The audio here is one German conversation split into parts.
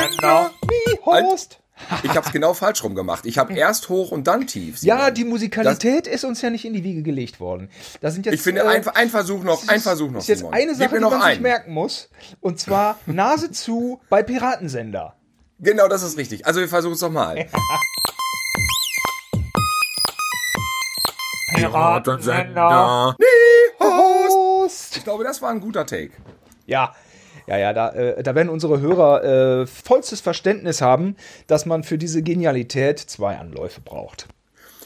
Sender. Wie Horst. Ich habe es genau falsch rum gemacht. Ich habe erst hoch und dann tief. Ja, die Musikalität ist uns ja nicht in die Wiege gelegt worden. Da sind jetzt, Ich finde, äh, ein, ein Versuch noch, ein Versuch noch. ist jetzt Simon. eine Sache, die noch man sich einen. merken muss. Und zwar Nase zu bei Piratensender. Genau, das ist richtig. Also wir versuchen es nochmal. Piratensender. Prost! Ich glaube, das war ein guter Take. Ja, ja, ja, da, äh, da werden unsere Hörer äh, vollstes Verständnis haben, dass man für diese Genialität zwei Anläufe braucht.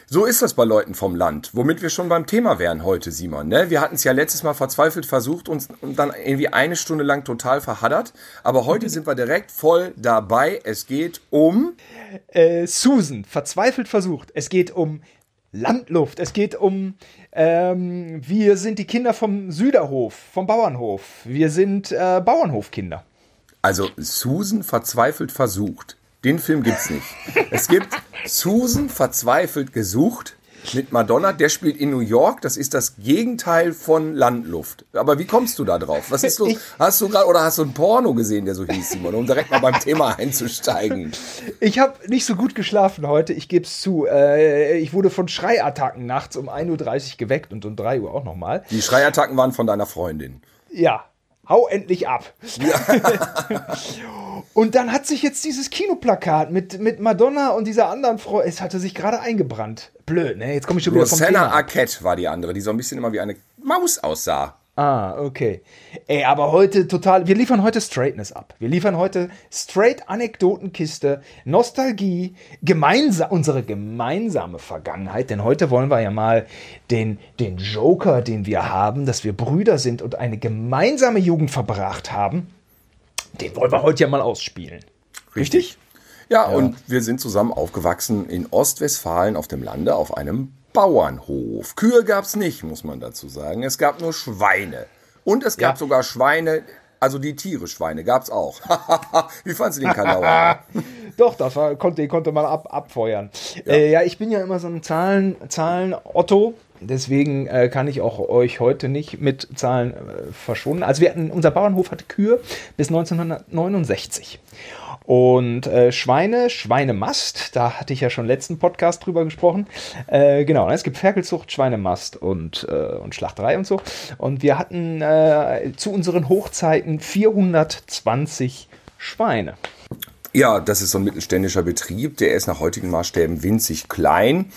So ist das bei Leuten vom Land, womit wir schon beim Thema wären heute, Simon. Ne? Wir hatten es ja letztes Mal verzweifelt versucht uns und dann irgendwie eine Stunde lang total verhaddert. Aber heute sind wir direkt voll dabei. Es geht um. Äh, Susan, verzweifelt versucht. Es geht um Landluft. Es geht um, ähm, wir sind die Kinder vom Süderhof, vom Bauernhof. Wir sind äh, Bauernhofkinder. Also Susan verzweifelt versucht. Den Film gibt's nicht. Es gibt Susan verzweifelt gesucht mit Madonna. Der spielt in New York. Das ist das Gegenteil von Landluft. Aber wie kommst du da drauf? Was ist los? Hast du gerade oder hast du ein Porno gesehen, der so hieß, Simon, um direkt mal beim Thema einzusteigen? Ich habe nicht so gut geschlafen heute, ich gebe es zu. Äh, ich wurde von Schreiattacken nachts um 1.30 Uhr geweckt und um 3 Uhr auch nochmal. Die Schreiattacken waren von deiner Freundin. Ja, hau endlich ab. und dann hat sich jetzt dieses Kinoplakat mit, mit Madonna und dieser anderen Frau, es hatte sich gerade eingebrannt. Blöd, ne? Jetzt komme ich schon wieder vom Rosanna Thema. ab. Arquette war die andere, die so ein bisschen immer wie eine Maus aussah. Ah, okay. Ey, aber heute total, wir liefern heute Straightness ab. Wir liefern heute straight Anekdotenkiste, Nostalgie, gemeinsam, unsere gemeinsame Vergangenheit, denn heute wollen wir ja mal den, den Joker, den wir haben, dass wir Brüder sind und eine gemeinsame Jugend verbracht haben, den wollen wir heute ja mal ausspielen. Richtig? Ja, und wir sind zusammen aufgewachsen in Ostwestfalen auf dem Lande auf einem Bauernhof. Kühe gab's nicht, muss man dazu sagen. Es gab nur Schweine. Und es gab Ja. sogar Schweine, also die Tiere Schweine gab's auch. Wie fandst du den Kanauer? Doch, das war, konnte, konnte man ab, abfeuern. Ja. Äh, ja, ich bin ja immer so ein Zahlen, Zahlen Otto. Deswegen äh, kann ich auch euch heute nicht mit Zahlen äh, verschonen. Also wir hatten, unser Bauernhof hatte Kühe bis 1969. Und äh, Schweine, Schweinemast, da hatte ich ja schon letzten Podcast drüber gesprochen. Äh, genau, es gibt Ferkelzucht, Schweinemast und, äh, und Schlachterei und so. Und wir hatten äh, zu unseren Hochzeiten 420 Schweine. Ja, das ist so ein mittelständischer Betrieb, der ist nach heutigen Maßstäben winzig klein.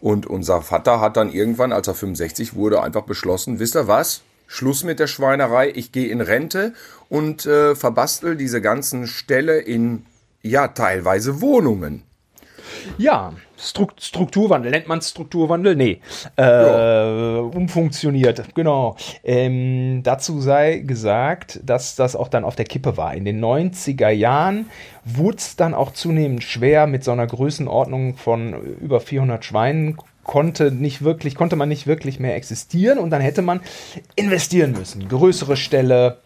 Und unser Vater hat dann irgendwann, als er 65 wurde, einfach beschlossen, wisst ihr was? Schluss mit der Schweinerei, ich gehe in Rente und äh, verbastel diese ganzen Ställe in, ja, teilweise Wohnungen. Ja, Strukt Strukturwandel, nennt man Strukturwandel? Nee. Äh, Umfunktioniert, genau. Ähm, dazu sei gesagt, dass das auch dann auf der Kippe war. In den 90er Jahren wurde es dann auch zunehmend schwer mit so einer Größenordnung von über 400 Schweinen konnte nicht wirklich, konnte man nicht wirklich mehr existieren und dann hätte man investieren müssen. Größere Ställe,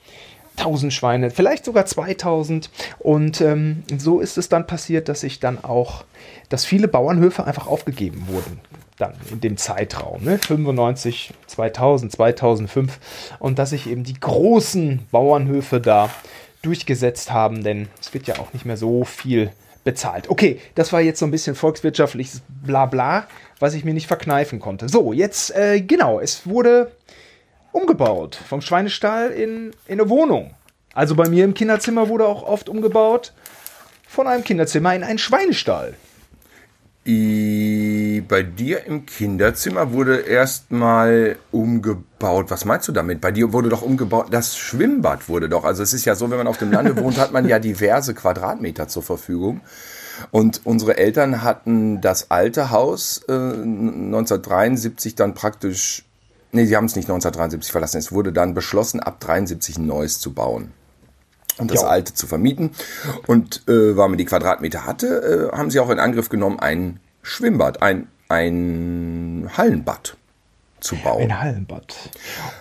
1000 Schweine, vielleicht sogar 2000. Und ähm, so ist es dann passiert, dass sich dann auch, dass viele Bauernhöfe einfach aufgegeben wurden. Dann in dem Zeitraum, ne? 95, 2000, 2005. Und dass sich eben die großen Bauernhöfe da durchgesetzt haben, denn es wird ja auch nicht mehr so viel bezahlt. Okay, das war jetzt so ein bisschen volkswirtschaftliches Blabla, was ich mir nicht verkneifen konnte. So, jetzt, äh, genau, es wurde umgebaut. Vom Schweinestall in, in eine Wohnung. Also bei mir im Kinderzimmer wurde auch oft umgebaut. Von einem Kinderzimmer in einen Schweinestall. I, bei dir im Kinderzimmer wurde erstmal umgebaut. Was meinst du damit? Bei dir wurde doch umgebaut, das Schwimmbad wurde doch. Also es ist ja so, wenn man auf dem Lande wohnt, hat man ja diverse Quadratmeter zur Verfügung. Und unsere Eltern hatten das alte Haus äh, 1973 dann praktisch, nee, sie haben es nicht 1973 verlassen, es wurde dann beschlossen, ab 73 ein neues zu bauen und das Ja. alte zu vermieten. Und äh, weil man die Quadratmeter hatte, äh, haben sie auch in Angriff genommen, ein Schwimmbad, ein, ein Hallenbad zu bauen. Ein Hallenbad.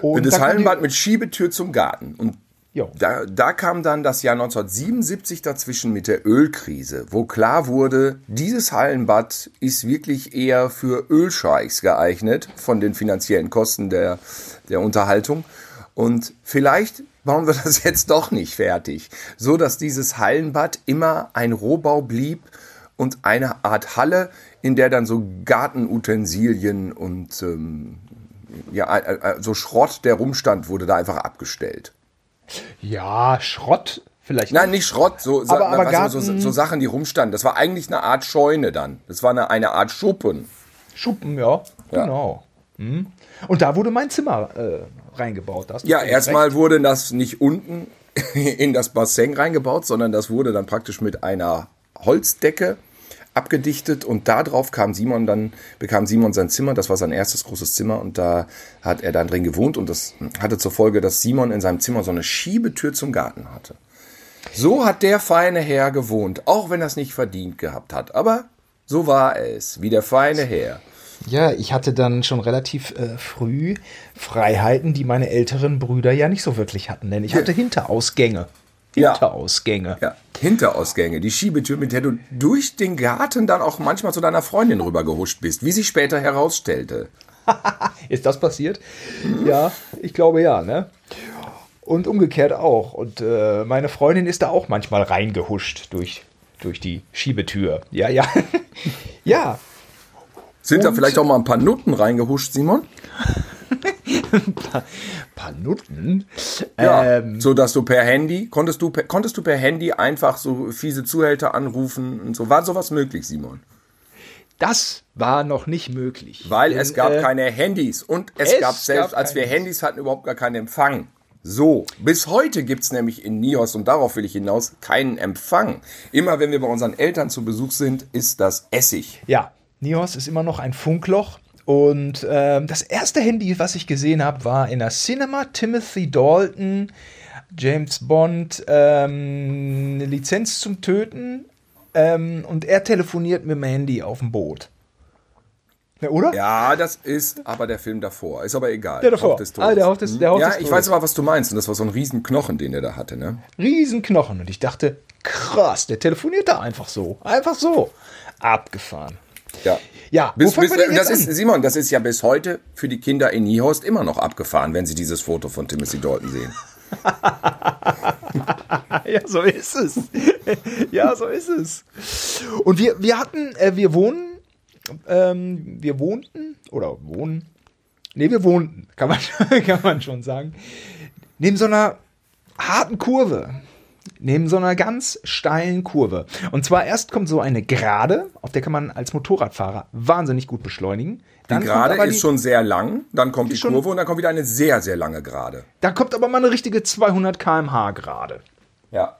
Und da das Hallenbad mit Schiebetür zum Garten. Und Da, da kam dann das Jahr 1977 dazwischen mit der Ölkrise, wo klar wurde, dieses Hallenbad ist wirklich eher für Ölscheichs geeignet von den finanziellen Kosten der, der Unterhaltung. Und vielleicht bauen wir das jetzt doch nicht fertig, so dass dieses Hallenbad immer ein Rohbau blieb und eine Art Halle, in der dann so Gartenutensilien und ähm, ja, so Schrott, der rumstand, wurde da einfach abgestellt. Ja, Schrott vielleicht. Nein, nicht Schrott, so, Aber- aber du, so, Garten- so Sachen, die rumstanden. Das war eigentlich eine Art Scheune dann. Das war eine, eine Art Schuppen. Schuppen, ja, Ja. genau. Hm. Und da wurde mein Zimmer äh, reingebaut. Ja, erstmal wurde das nicht unten in das Bassin reingebaut, sondern das wurde dann praktisch mit einer Holzdecke abgedichtet und darauf kam Simon dann, bekam Simon sein Zimmer, das war sein erstes großes Zimmer und da hat er dann drin gewohnt und das hatte zur Folge, dass Simon in seinem Zimmer so eine Schiebetür zum Garten hatte. So hat der feine Herr gewohnt, auch wenn er es nicht verdient gehabt hat, aber so war es, wie der feine Herr. Ja, ich hatte dann schon relativ äh, früh Freiheiten, die meine älteren Brüder ja nicht so wirklich hatten, denn ich hatte Hinterausgänge. Hinterausgänge. Ja, Hinterausgänge, die Schiebetür, mit der du durch den Garten dann auch manchmal zu deiner Freundin rübergehuscht bist, wie sich später herausstellte. Ist das passiert? Ja, ich glaube ja, ne? Und umgekehrt auch. Und äh, meine Freundin ist da auch manchmal reingehuscht durch, durch die Schiebetür. Ja, ja. ja, Sind da Und- vielleicht auch mal ein paar Nutten reingehuscht, Simon? Paar Nutten. Ja. Ähm, so dass du per Handy, konntest du per, konntest du per Handy einfach so fiese Zuhälter anrufen und so. War sowas möglich, Simon? das war noch nicht möglich. Weil Denn, es gab äh, keine Handys und es, es gab selbst, gab als wir Handys hatten, überhaupt gar keinen Empfang. So, bis heute gibt's nämlich in Nios, und darauf will ich hinaus, keinen Empfang. Immer wenn wir bei unseren Eltern zu Besuch sind, ist das Essig. Ja, Nios ist immer noch ein Funkloch. Und ähm, das erste Handy, was ich gesehen habe, war in der Cinema Timothy Dalton, James Bond, ähm, eine Lizenz zum Töten. Ähm, und er telefoniert mit dem Handy auf dem Boot. Ja, oder? Ja, das ist aber der Film davor. Ist aber egal. Der davor. Des Todes. Ah, der Hauch des- der Hauch ja, des ich weiß aber, was du meinst. Und das war so ein riesen Knochen, den der da hatte, ne? Riesenknochen. Und ich dachte, krass, der telefoniert da einfach so. Einfach so. Abgefahren. Ja. Ja, Bis, bis, das ist, an? Simon, das ist ja bis heute für die Kinder in Niehorst immer noch abgefahren, wenn sie dieses Foto von Timothy Dalton sehen. Ja, so ist es. ja, so ist es. Und wir, wir hatten, äh, wir wohnen, ähm, wir wohnten, oder wohnen, nee, wir wohnten, kann man, kann man schon sagen, neben so einer harten Kurve. Neben so einer ganz steilen Kurve. Und zwar erst kommt so eine Gerade, auf der kann man als Motorradfahrer wahnsinnig gut beschleunigen. Die Dann kommt Gerade aber ist schon sehr lang, dann kommt die schon- Kurve und dann kommt wieder eine sehr, sehr lange Gerade. Dann kommt aber mal eine richtige 200 km/h Gerade. Ja.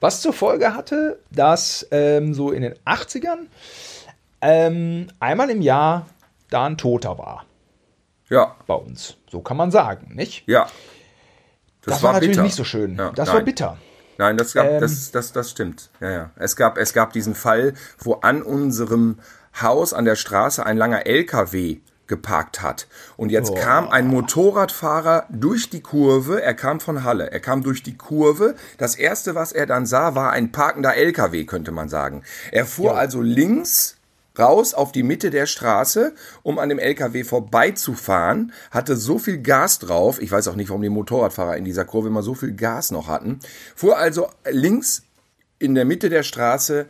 Was zur Folge hatte, dass ähm, so in den 80ern ähm, einmal im Jahr da ein Toter war Ja, bei uns. So kann man sagen, nicht? ja. Das, war, natürlich bitter. nicht so schön. Ja, das nein. war bitter. Nein, das, gab, Ähm. das, das, das stimmt. Ja, ja. Es, gab, es gab diesen Fall, wo an unserem Haus an der Straße ein langer LKW geparkt hat. Und jetzt kam ein Motorradfahrer durch die Kurve. Er kam von Halle. Er kam durch die Kurve. Das erste, was er dann sah, war ein parkender LKW, könnte man sagen. Er fuhr also links raus auf die Mitte der Straße, um an dem LKW vorbeizufahren, hatte so viel Gas drauf, ich weiß auch nicht, warum die Motorradfahrer in dieser Kurve immer so viel Gas noch hatten, fuhr also links in der Mitte der Straße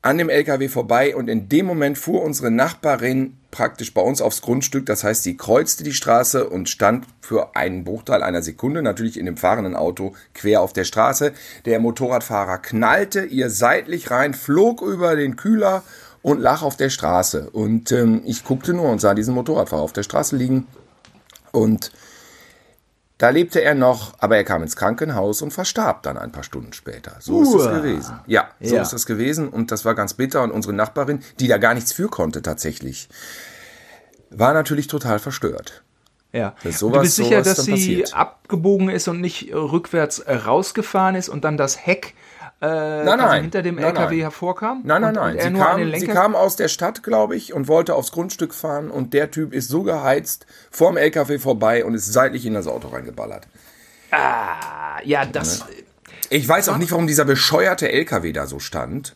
an dem LKW vorbei und in dem Moment fuhr unsere Nachbarin praktisch bei uns aufs Grundstück. Das heißt, sie kreuzte die Straße und stand für einen Bruchteil einer Sekunde natürlich in dem fahrenden Auto quer auf der Straße. Der Motorradfahrer knallte ihr seitlich rein, flog über den Kühler und lag auf der Straße. Und ähm, ich guckte nur und sah diesen Motorradfahrer auf der Straße liegen. Und da lebte er noch, aber er kam ins Krankenhaus und verstarb dann ein paar Stunden später. So ist es Uah. gewesen. Ja, so Ja. ist es gewesen und das war ganz bitter und unsere Nachbarin, die da gar nichts für konnte tatsächlich, war natürlich total verstört. Ja. Sowas- du bist sicher, dass sie passiert. abgebogen ist und nicht rückwärts äh, rausgefahren ist und dann das Heck äh, Nein, nein. hinter dem Nein, LKW nein. hervorkam? Nein, nein, nein. Er sie, kam, sie kam aus der Stadt, glaube ich, und wollte aufs Grundstück fahren und der Typ ist so geheizt vorm LKW vorbei und ist seitlich in das Auto reingeballert. Ah, ja, das. Ich weiß auch nicht, warum dieser bescheuerte LKW da so stand.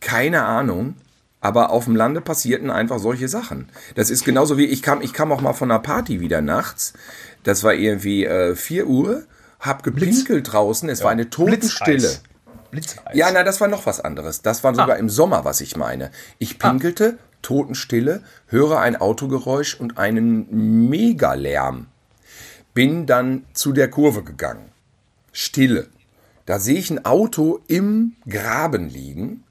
Keine Ahnung. Aber auf dem Lande passierten einfach solche Sachen. Das ist genauso wie, ich kam, ich kam auch mal von einer Party wieder nachts. Das war irgendwie äh, 4 Uhr, hab gepinkelt draußen, es war eine Totenstille. Blitzeis. Blitzeis. Ja, na, das war noch was anderes. Das war sogar im Sommer, was ich meine. Ich pinkelte, Totenstille, höre ein Autogeräusch und einen Megalärm. Bin dann zu der Kurve gegangen. Stille. Da sehe ich ein Auto im Graben liegen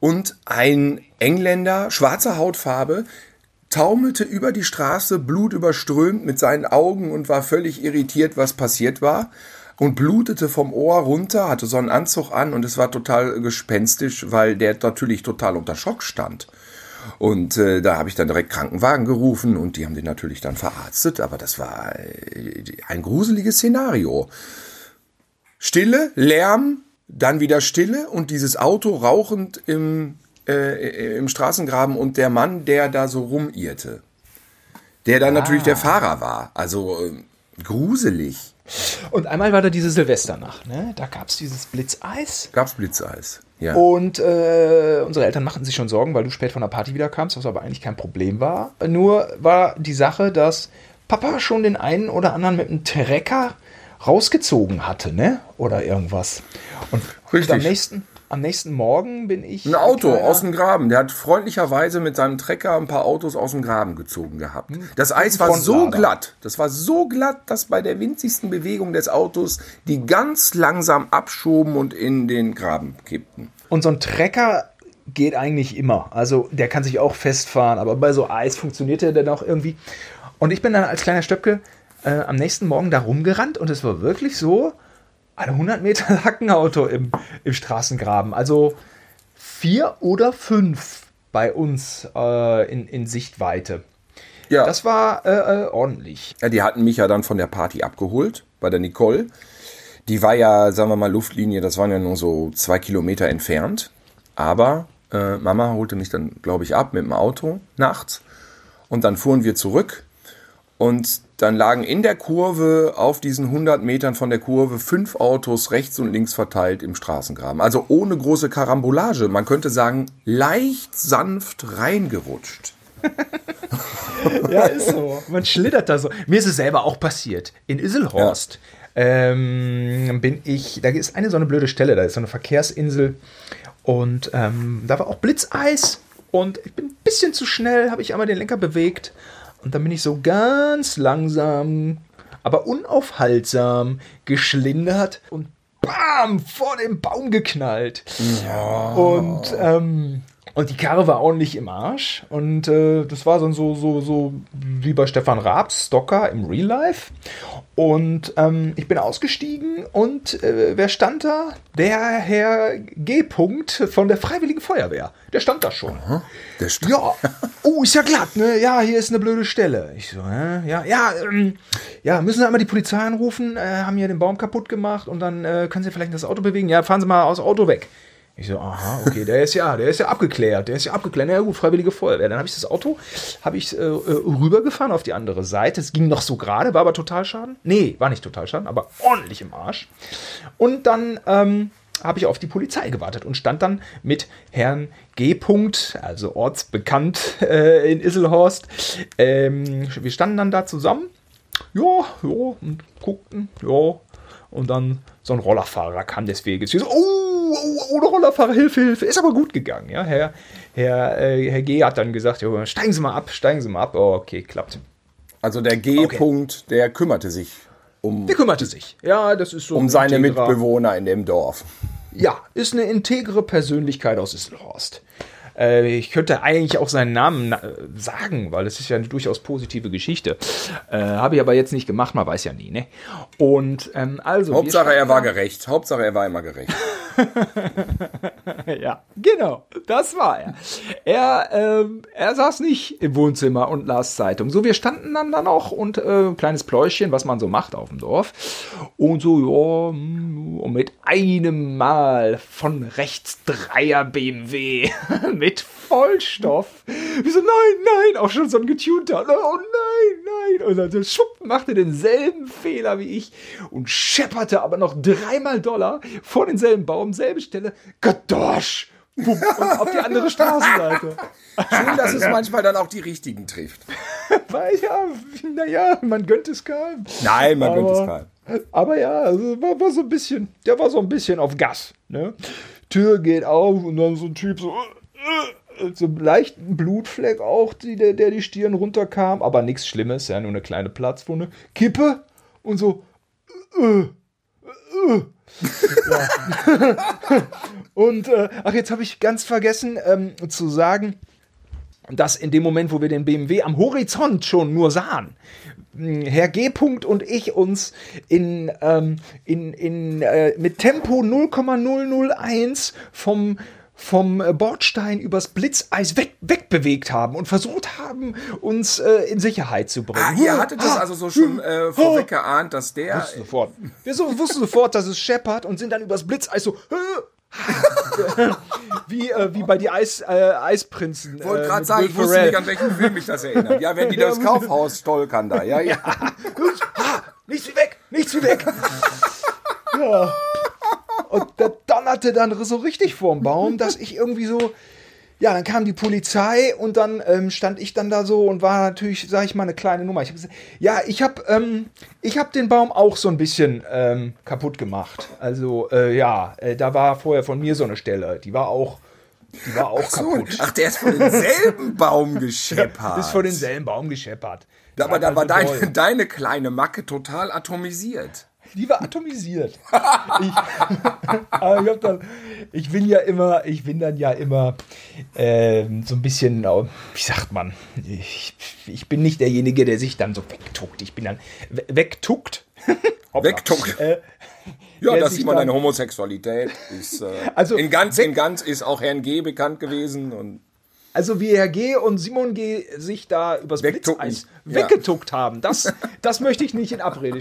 und ein Engländer, schwarzer Hautfarbe, taumelte über die Straße, blutüberströmt mit seinen Augen und war völlig irritiert, was passiert war. Und blutete vom Ohr runter, hatte so einen Anzug an und es war total gespenstisch, weil der natürlich total unter Schock stand. Und äh, da habe ich dann direkt Krankenwagen gerufen und die haben den natürlich dann verarztet, aber das war äh, ein gruseliges Szenario. Stille, Lärm, dann wieder Stille und dieses Auto rauchend im, äh, im Straßengraben und der Mann, der da so rumirrte. Der dann natürlich der Fahrer war. Also äh, gruselig. Und einmal war da diese Silvesternacht, ne? Da gab es dieses Blitzeis. Gab's Blitzeis. Ja. Und äh, unsere Eltern machten sich schon Sorgen, weil du spät von der Party wiederkamst, was aber eigentlich kein Problem war. Nur war die Sache, dass Papa schon den einen oder anderen mit einem Trecker rausgezogen hatte, ne? Oder irgendwas. Und, Richtig. und am nächsten, am nächsten Morgen bin ich. Ein Auto kleiner- aus dem Graben. Der hat freundlicherweise mit seinem Trecker ein paar Autos aus dem Graben gezogen gehabt. Das Eis war so glatt. Das war so glatt, dass bei der winzigsten Bewegung des Autos die ganz langsam abschoben und in den Graben kippten. Und so ein Trecker geht eigentlich immer. Also der kann sich auch festfahren, aber bei so Eis funktioniert der dann auch irgendwie. Und ich bin dann als kleiner Stöpke äh, am nächsten Morgen da rumgerannt und es war wirklich so, ein 100 Meter lag ein Auto im, im Straßengraben. Also vier oder fünf bei uns äh, in, in Sichtweite. Ja, Das war äh, äh, ordentlich. ja, die hatten mich ja dann von der Party abgeholt, bei der Nicole. Die war ja, sagen wir mal, Luftlinie, das waren ja nur so zwei Kilometer entfernt. Aber äh, Mama holte mich dann, glaube ich, ab mit dem Auto nachts. Und dann fuhren wir zurück. Und dann lagen in der Kurve, auf diesen 100 Metern von der Kurve, fünf Autos rechts und links verteilt im Straßengraben. Also ohne große Karambolage. Man könnte sagen, leicht sanft reingerutscht. Ja, ist so. Man schlittert da so. Mir ist es selber auch passiert. In Isselhorst ähm, bin ich, da ist eine so eine blöde Stelle, da ist so eine Verkehrsinsel und ähm, da war auch Blitzeis und ich bin ein bisschen zu schnell, habe ich einmal den Lenker bewegt und dann bin ich so ganz langsam, aber unaufhaltsam geschlindert und bam, vor dem Baum geknallt. Und, ähm, und die Karre war ordentlich im Arsch. Und äh, das war so, so, so, so wie bei Stefan Raabs, Stocker im Real Life. Und ähm, ich bin ausgestiegen und äh, wer stand da? Der Herr G. -Punkt von der Freiwilligen Feuerwehr. Der stand da schon. Der St Ja, oh, ist ja glatt, ne? Ja, hier ist eine blöde Stelle. Ich so, hä? Ja, ja, ähm, ja, müssen Sie einmal die Polizei anrufen, äh, haben hier den Baum kaputt gemacht und dann äh, können Sie vielleicht das Auto bewegen. Ja, fahren Sie mal aus Auto weg. Ich so, aha, okay, der ist ja, der ist ja abgeklärt, der ist ja abgeklärt. Ja gut, freiwillige Feuerwehr. Dann habe ich das Auto, habe ich äh, äh, rübergefahren auf die andere Seite. Es ging noch so gerade, war aber Totalschaden. Nee, war nicht Totalschaden, aber ordentlich im Arsch. Und dann ähm, habe ich auf die Polizei gewartet und stand dann mit Herrn G. -Punkt, also ortsbekannt äh, in Isselhorst. Ähm, wir standen dann da zusammen. Ja, ja, und guckten, ja. Und dann so ein Rollerfahrer kam des Weges. Wir so, oh, oh, oh, Rollerfahrer, Hilfe, Hilfe. Ist aber gut gegangen, ja. Herr, Herr, äh, Herr G. hat dann gesagt, ja, steigen Sie mal ab, steigen Sie mal ab. Oh, okay, klappt. Also der G-Punkt, der kümmerte sich um, Der kümmerte sich. Ja, das ist so um ein seine Mitbewohner in dem Dorf. Ja, ist eine integre Persönlichkeit aus Isselhorst. Äh, ich könnte eigentlich auch seinen Namen na- sagen, weil das ist ja eine durchaus positive Geschichte. Äh, Habe ich aber jetzt nicht gemacht, man weiß ja nie, ne? Und ähm, also. Hauptsache er war gerecht. Hauptsache er war immer gerecht. Ja, genau, das war er. Er, ähm, er saß nicht im Wohnzimmer und las Zeitung. So, wir standen dann dann auch und äh, kleines Pläuschen, was man so macht auf dem Dorf. Und so, ja, mm, und mit einem Mal von rechts Dreier BMW mit Vollstoff. Wie so, nein, nein, auch schon so ein getunter. Oh nein, nein. Und dann schupp, machte denselben Fehler wie ich und schepperte aber noch dreimal Dollar vor denselben Baum, selbe Stelle. Gadosch! Bumm, und auf die andere Straßenseite. Schön, dass es manchmal dann auch die richtigen trifft. Weil ja, naja, man gönnt es keinem. Nein, man gönnt es Aber- keinem. Aber ja, also war, war so ein bisschen, der war so ein bisschen auf Gas. Ne? Tür geht auf und dann so ein Typ so, so einen leichten Blutfleck auch, die, der, der die Stirn runterkam, aber nichts Schlimmes, ja, nur eine kleine Platzwunde. Kippe und so, äh, äh, und äh, ach, jetzt habe ich ganz vergessen ähm, zu sagen, dass in dem Moment, wo wir den BMW am Horizont schon nur sahen, mh, Herr G. -Punkt und ich uns in, ähm, in, in, äh, mit Tempo 0,001 vom vom äh, Bordstein übers Blitzeis weg, wegbewegt haben und versucht haben, uns äh, in Sicherheit zu bringen. Ah, ihr hattet das also so schon äh, vorweg geahnt, dass der. Wussten sofort. Wir so, wussten sofort, dass es scheppert und sind dann übers Blitzeis so wie, äh, wie bei die Eis, äh, Eisprinzen. Ich wollte äh, gerade sagen, ich wusste nicht, an welchen Film mich das erinnert. Ja, wenn die das Kaufhaus stolkern da. Ja, ja. Nichts wie weg, nichts wie weg. ja. Und der donnerte dann so richtig vorm Baum, dass ich irgendwie so, ja, dann kam die Polizei und dann ähm, stand ich dann da so und war natürlich, sag ich mal, eine kleine Nummer. Ich hab gesagt, ja, ich habe ähm, ich hab den Baum auch so ein bisschen ähm, kaputt gemacht. Also, äh, ja, äh, da war vorher von mir so eine Stelle, die war auch, die war auch So, kaputt. ach, der ist von demselben Baum gescheppert. Ist vor denselben Baum gescheppert. Aber da war mal so deine, deine kleine Macke total atomisiert. Die war atomisiert. ich, aber ich, dann, ich bin ja immer, ich bin dann ja immer ähm, so ein bisschen, äh, wie sagt man, ich, ich bin nicht derjenige, der sich dann so wegtuckt. Ich bin dann we- wegtuckt. Wegtuckt. Äh, Ja, das sieht man, deine Homosexualität ist äh, Also, in ganz, in ganz ist auch Herrn G. bekannt gewesen und Also wie Herr G. und Simon G. sich da übers. Blitzeis Ja. weggetuckt haben, das, das möchte ich nicht in Abrede.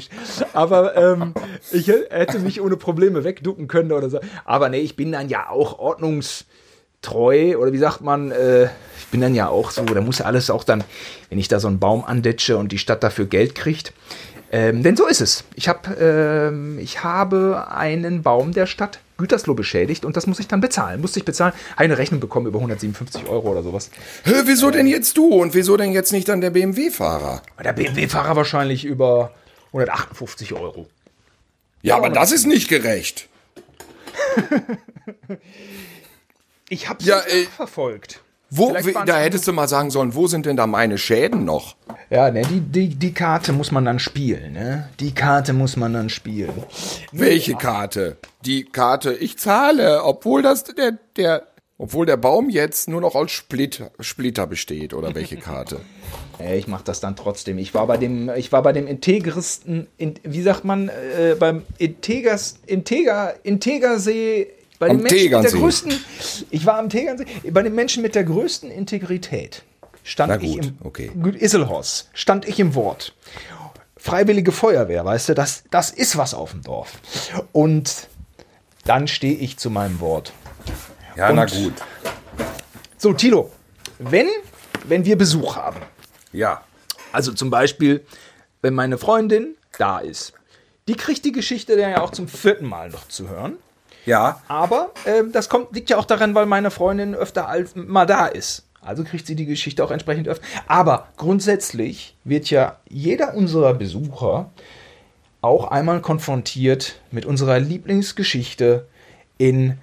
Aber ähm, ich hätte mich ohne Probleme wegducken können oder so. Aber nee, ich bin dann ja auch ordnungstreu oder wie sagt man, äh, ich bin dann ja auch so, da muss ja alles auch dann, wenn ich da so einen Baum andetsche und die Stadt dafür Geld kriegt. Ähm, denn so ist es. Ich, hab, ähm, ich habe einen Baum der Stadt Gütersloh beschädigt und das muss ich dann bezahlen. Musste ich bezahlen, habe eine Rechnung bekommen über 157 Euro oder sowas. Hä, wieso denn jetzt du und wieso denn jetzt nicht dann der BMW-Fahrer? Der BMW-Fahrer wahrscheinlich über 158 Euro. Ja, aber das ist nicht gerecht. Ich habe Ja, ja, verfolgt. Wo, wie, da hättest du mal sagen sollen, wo sind denn da meine Schäden noch? Ja, ne, die, die, die Karte muss man dann spielen, ne? Die Karte muss man dann spielen. Welche Karte? Die Karte, ich zahle, obwohl das der, der, obwohl der Baum jetzt nur noch aus Split, Splitter besteht, oder welche Karte? Ich mache das dann trotzdem. Ich war bei dem, ich war bei dem integristen, in, wie sagt man, äh, beim Integers, Integer, Integersee, bei Am den Menschen mit der Tegernsee. größten, ich war am Tegernsee, bei den Menschen mit der größten Integrität stand Na ich gut, im okay. Gut, Isselhorst, stand ich im Wort. Freiwillige Feuerwehr, weißt du, das, das ist was auf dem Dorf. Und dann stehe ich zu meinem Wort. Ja, Und- na gut. So, Tilo, wenn, wenn wir Besuch haben, Ja. also zum Beispiel, wenn meine Freundin da ist, die kriegt die Geschichte dann ja auch zum vierten Mal noch zu hören. Ja. Aber ähm, das kommt, liegt ja auch daran, weil meine Freundin öfter als mal da ist. Also kriegt sie die Geschichte auch entsprechend öfter. Aber grundsätzlich wird ja jeder unserer Besucher auch einmal konfrontiert mit unserer Lieblingsgeschichte in,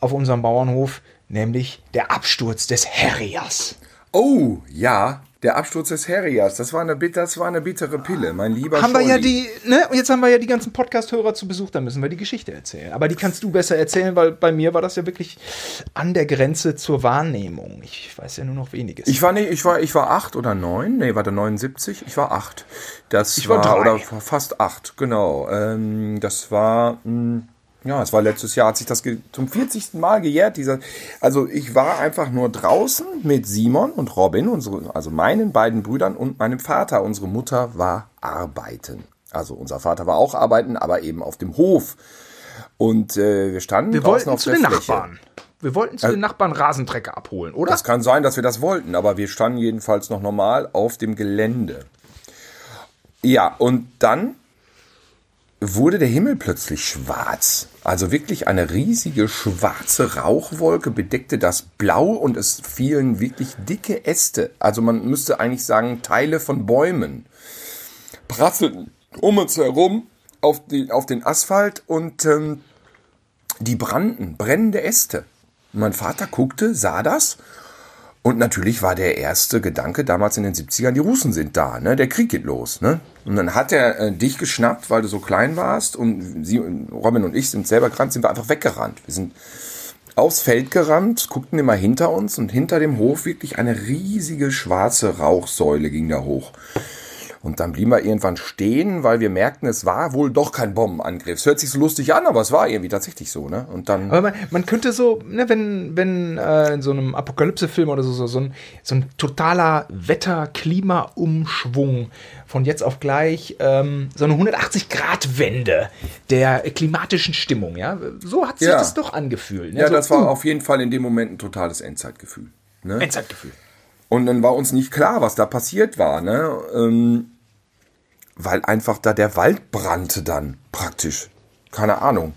auf unserem Bauernhof, nämlich der Absturz des Harriers. Oh, ja. Der Absturz des Harriers, das war eine, das war eine bittere Pille, mein lieber haben wir ja die, ne? Und jetzt haben wir ja die ganzen Podcast-Hörer zu Besuch, da müssen wir die Geschichte erzählen. Aber die kannst du besser erzählen, weil bei mir war das ja wirklich an der Grenze zur Wahrnehmung. Ich weiß ja nur noch weniges. Ich war nicht, ich war, ich war acht oder neun, nee, warte, 79, ich war acht. Das Ich war drei. oder fast acht, genau. Ähm, das war, mh, ja, es war letztes Jahr, hat sich das zum 40. Mal gejährt, dieser, also ich war einfach nur draußen mit Simon und Robin, unsere, also meinen beiden Brüdern und meinem Vater. Unsere Mutter war arbeiten. Also unser Vater war auch arbeiten, aber eben auf dem Hof. Und äh, wir standen wir draußen wollten auf zu der den Fläche. Nachbarn. Wir wollten zu den Nachbarn Rasentrecker abholen, oder? Das kann sein, dass wir das wollten, aber wir standen jedenfalls noch normal auf dem Gelände. Ja, und dann wurde der Himmel plötzlich schwarz. Also wirklich eine riesige schwarze Rauchwolke bedeckte das Blau und es fielen wirklich dicke Äste. Also man müsste eigentlich sagen Teile von Bäumen. Prasselten um uns herum auf, die, auf den Asphalt und ähm, die brannten, brennende Äste. Mein Vater guckte, sah das und natürlich war der erste Gedanke damals in den 70ern, die Russen sind da, ne? Der Krieg geht los, ne? Und dann hat er äh, dich geschnappt, weil du so klein warst und sie, Robin und ich sind selber gerannt, sind wir einfach weggerannt. Wir sind aufs Feld gerannt, guckten immer hinter uns und hinter dem Hof wirklich eine riesige schwarze Rauchsäule ging da hoch. Und dann blieben wir irgendwann stehen, weil wir merkten, es war wohl doch kein Bombenangriff. Es hört sich so lustig an, aber es war irgendwie tatsächlich so, ne? Und dann. Aber man, man könnte so, ne, wenn, wenn äh, in so einem Apokalypse-Film oder so, so, so, ein, so ein totaler Wetter-Klima-Umschwung von jetzt auf gleich, ähm, so eine 180-Grad-Wende der klimatischen Stimmung, ja? So hat sich Ja. das doch angefühlt. Ne? ja, so, das war uh, auf jeden Fall in dem Moment ein totales Endzeitgefühl. Ne? Endzeitgefühl. Und dann war uns nicht klar, was da passiert war, ne? Ähm, weil einfach da der Wald brannte dann praktisch. Keine Ahnung.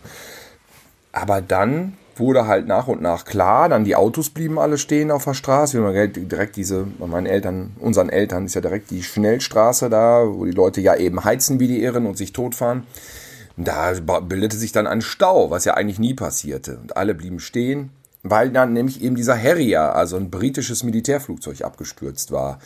Aber dann wurde halt nach und nach klar, dann die Autos blieben alle stehen auf der Straße. Wir haben direkt diese, meinen Eltern, unseren Eltern ist ja direkt die Schnellstraße da, wo die Leute ja eben heizen wie die Irren und sich totfahren. Da bildete sich dann ein Stau, was ja eigentlich nie passierte. Und alle blieben stehen, weil dann nämlich eben dieser Harrier, also ein britisches Militärflugzeug, abgestürzt war.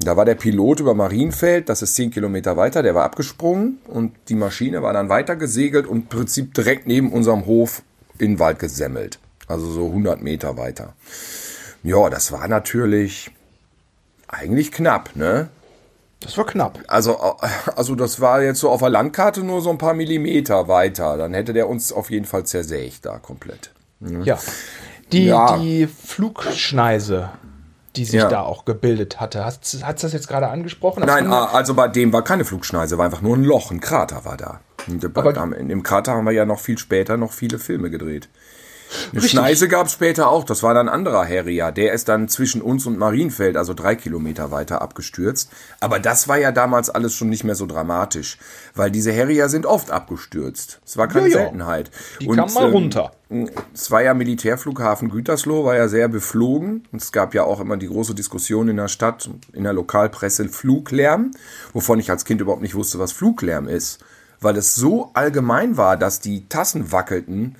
Da war der Pilot über Marienfeld, das ist zehn Kilometer weiter, der war abgesprungen und die Maschine war dann weiter gesegelt und im Prinzip direkt neben unserem Hof in den Wald gesemmelt. Also so 100 Meter weiter. Ja, das war natürlich eigentlich knapp, ne? Das war knapp. Also, also das war jetzt so auf der Landkarte nur so ein paar Millimeter weiter. Dann hätte der uns auf jeden Fall zersägt da komplett. Ja. Die, Ja. die Flugschneise, die sich Ja. da auch gebildet hatte, hat es das jetzt gerade angesprochen? Das Nein, ah, also bei dem war keine Flugschneise, war einfach nur ein Loch, ein Krater war da. Und Aber- dem Krater haben wir ja noch viel später noch viele Filme gedreht. Eine Richtig. Schneise gab es später auch, das war dann ein anderer Harrier. Der ist dann zwischen uns und Marienfeld, also drei Kilometer weiter, abgestürzt. Aber das war ja damals alles schon nicht mehr so dramatisch, weil diese Harrier sind oft abgestürzt. Es war keine Ja, ja. Seltenheit. Die kamen mal runter. Es war ja Militärflughafen Gütersloh, war ja sehr beflogen. Und es gab ja auch immer die große Diskussion in der Stadt, in der Lokalpresse, Fluglärm, wovon ich als Kind überhaupt nicht wusste, was Fluglärm ist. Weil es so allgemein war, dass die Tassen wackelten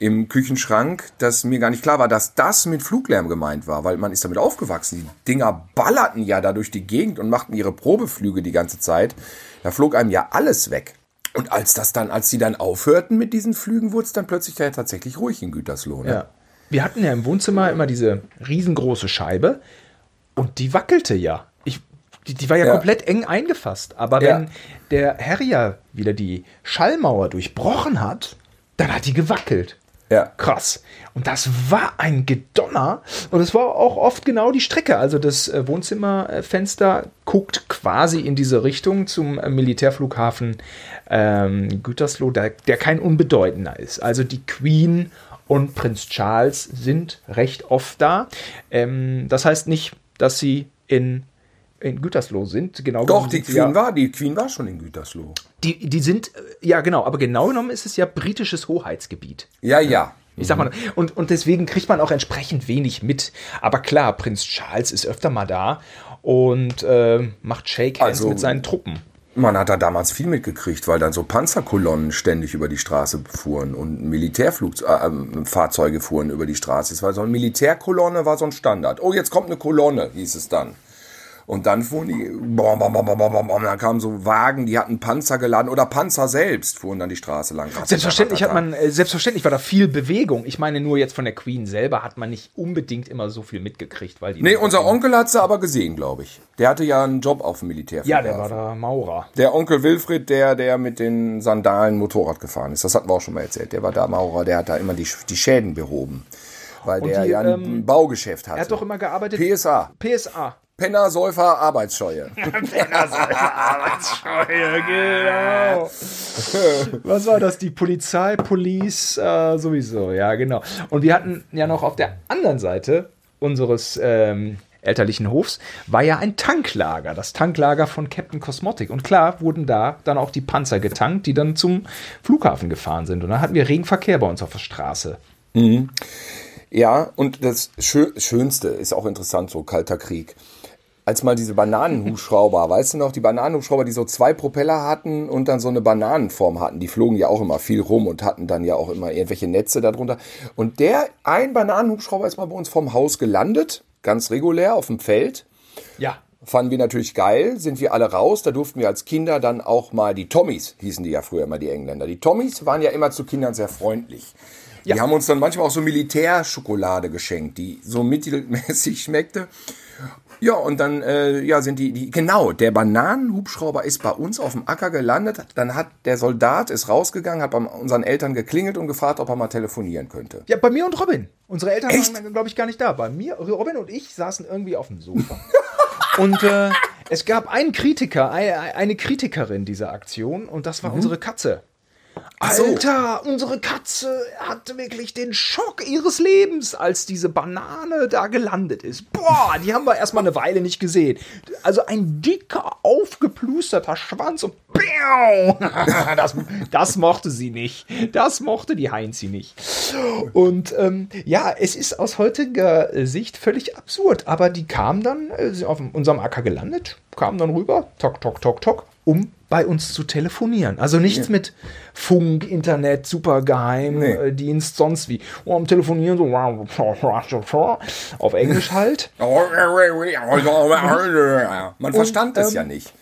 im Küchenschrank, dass mir gar nicht klar war, dass das mit Fluglärm gemeint war, weil man ist damit aufgewachsen. Die Dinger ballerten ja da durch die Gegend und machten ihre Probeflüge die ganze Zeit. Da flog einem ja alles weg. Und als das dann, als die dann aufhörten mit diesen Flügen, wurde es dann plötzlich ja tatsächlich ruhig in Gütersloh. Ne? Ja. Wir hatten ja im Wohnzimmer immer diese riesengroße Scheibe und die wackelte ja. Ich, die, die war ja, Ja. komplett eng eingefasst. Aber Ja. wenn der Harrier wieder die Schallmauer durchbrochen hat, dann hat die gewackelt. Ja. Krass. Und das war ein Gedonner. Und es war auch oft genau die Strecke. Also das äh, Wohnzimmerfenster guckt quasi in diese Richtung zum äh, Militärflughafen ähm, Gütersloh, der, der kein unbedeutender ist. Also die Queen und Prinz Charles sind recht oft da. Ähm, das heißt nicht, dass sie in, in Gütersloh sind. Genau Doch, die Queen ja, war, die Queen war schon in Gütersloh. die, die sind, äh, ja genau, aber genau genommen ist es ja britisches Hoheitsgebiet. Ja, ja. Ich sag mal, und, und deswegen kriegt man auch entsprechend wenig mit. Aber klar, Prinz Charles ist öfter mal da und äh, macht Shake Hands Also- mit seinen Truppen. Man hat da damals viel mitgekriegt, weil dann so Panzerkolonnen ständig über die Straße fuhren und Militärfahrzeuge fuhren über die Straße. Es war so eine Militärkolonne, war so ein Standard. Oh, jetzt kommt eine Kolonne, hieß es dann. Und dann fuhren die, bom, bom, bom, bom, bom, bom, dann kamen so Wagen, die hatten Panzer geladen oder Panzer selbst fuhren dann die Straße lang. Selbstverständlich hat man, äh, selbstverständlich war da viel Bewegung. Ich meine, nur jetzt von der Queen selber hat man nicht unbedingt immer so viel mitgekriegt, weil die. Nee, unser Onkel hat sie aber gesehen, glaube ich. Der hatte ja einen Job auf dem Ja, Militärflughafen. der war da Maurer. Der Onkel Wilfried, der, der mit den Sandalen Motorrad gefahren ist, das hatten wir auch schon mal erzählt. Der war da Maurer, der hat da immer die, die Schäden behoben. Weil der die, ja ein ähm, Baugeschäft hatte. Er hat doch immer gearbeitet. PSA. PSA. Penner, Säufer, Arbeitsscheue. genau. Was war das? Die Polizei, Police, äh, sowieso, ja, genau. Und wir hatten ja noch auf der anderen Seite unseres ähm, elterlichen Hofs, war ja ein Tanklager, das Tanklager von Captain Cosmotic. Und klar wurden da dann auch die Panzer getankt, die dann zum Flughafen gefahren sind. Und dann hatten wir regen Verkehr bei uns auf der Straße. Ja, und das Schö Schönste ist auch interessant, so kalter Krieg. Als mal diese Bananenhubschrauber, weißt du noch, die Bananenhubschrauber, die so zwei Propeller hatten und dann so eine Bananenform hatten, die flogen ja auch immer viel rum und hatten dann ja auch immer irgendwelche Netze darunter. Und der, ein Bananenhubschrauber ist mal bei uns vom Haus gelandet, ganz regulär auf dem Feld. Ja. Fanden wir natürlich geil, sind wir alle raus. Da durften wir als Kinder dann auch mal die Tommys, hießen die ja früher immer die Engländer. Die Tommys waren ja immer zu Kindern sehr freundlich. Die Ja. haben uns dann manchmal auch so Militärschokolade geschenkt, die so mittelmäßig schmeckte. Ja, und dann äh, ja, sind die, die, genau, der Bananenhubschrauber ist bei uns auf dem Acker gelandet. Dann hat der Soldat ist rausgegangen, hat bei unseren Eltern geklingelt und gefragt, ob er mal telefonieren könnte. Ja, bei mir und Robin. Unsere Eltern Echt? waren, glaube ich, gar nicht da. Bei mir, Robin und ich saßen irgendwie auf dem Sofa. und äh, es gab einen Kritiker, eine, eine Kritikerin dieser Aktion und das war unsere Katze. So. Alter, unsere Katze hatte wirklich den Schock ihres Lebens, als diese Banane da gelandet ist. Boah, die haben wir erstmal eine Weile nicht gesehen. Also ein dicker, aufgeplusterter Schwanz und das, das mochte sie nicht. Das mochte die Heinzi nicht. Und ähm, ja, es ist aus heutiger Sicht völlig absurd, aber die kam dann äh, auf unserem Acker gelandet, kam dann rüber, tok, tok, tok, tok, um bei uns zu telefonieren. Also nichts mit Funk, Internet, supergeheim, Nee. äh, Dienst, sonst wie. Oh, am Telefonieren so auf Englisch halt. Man verstand das ähm, ja nicht.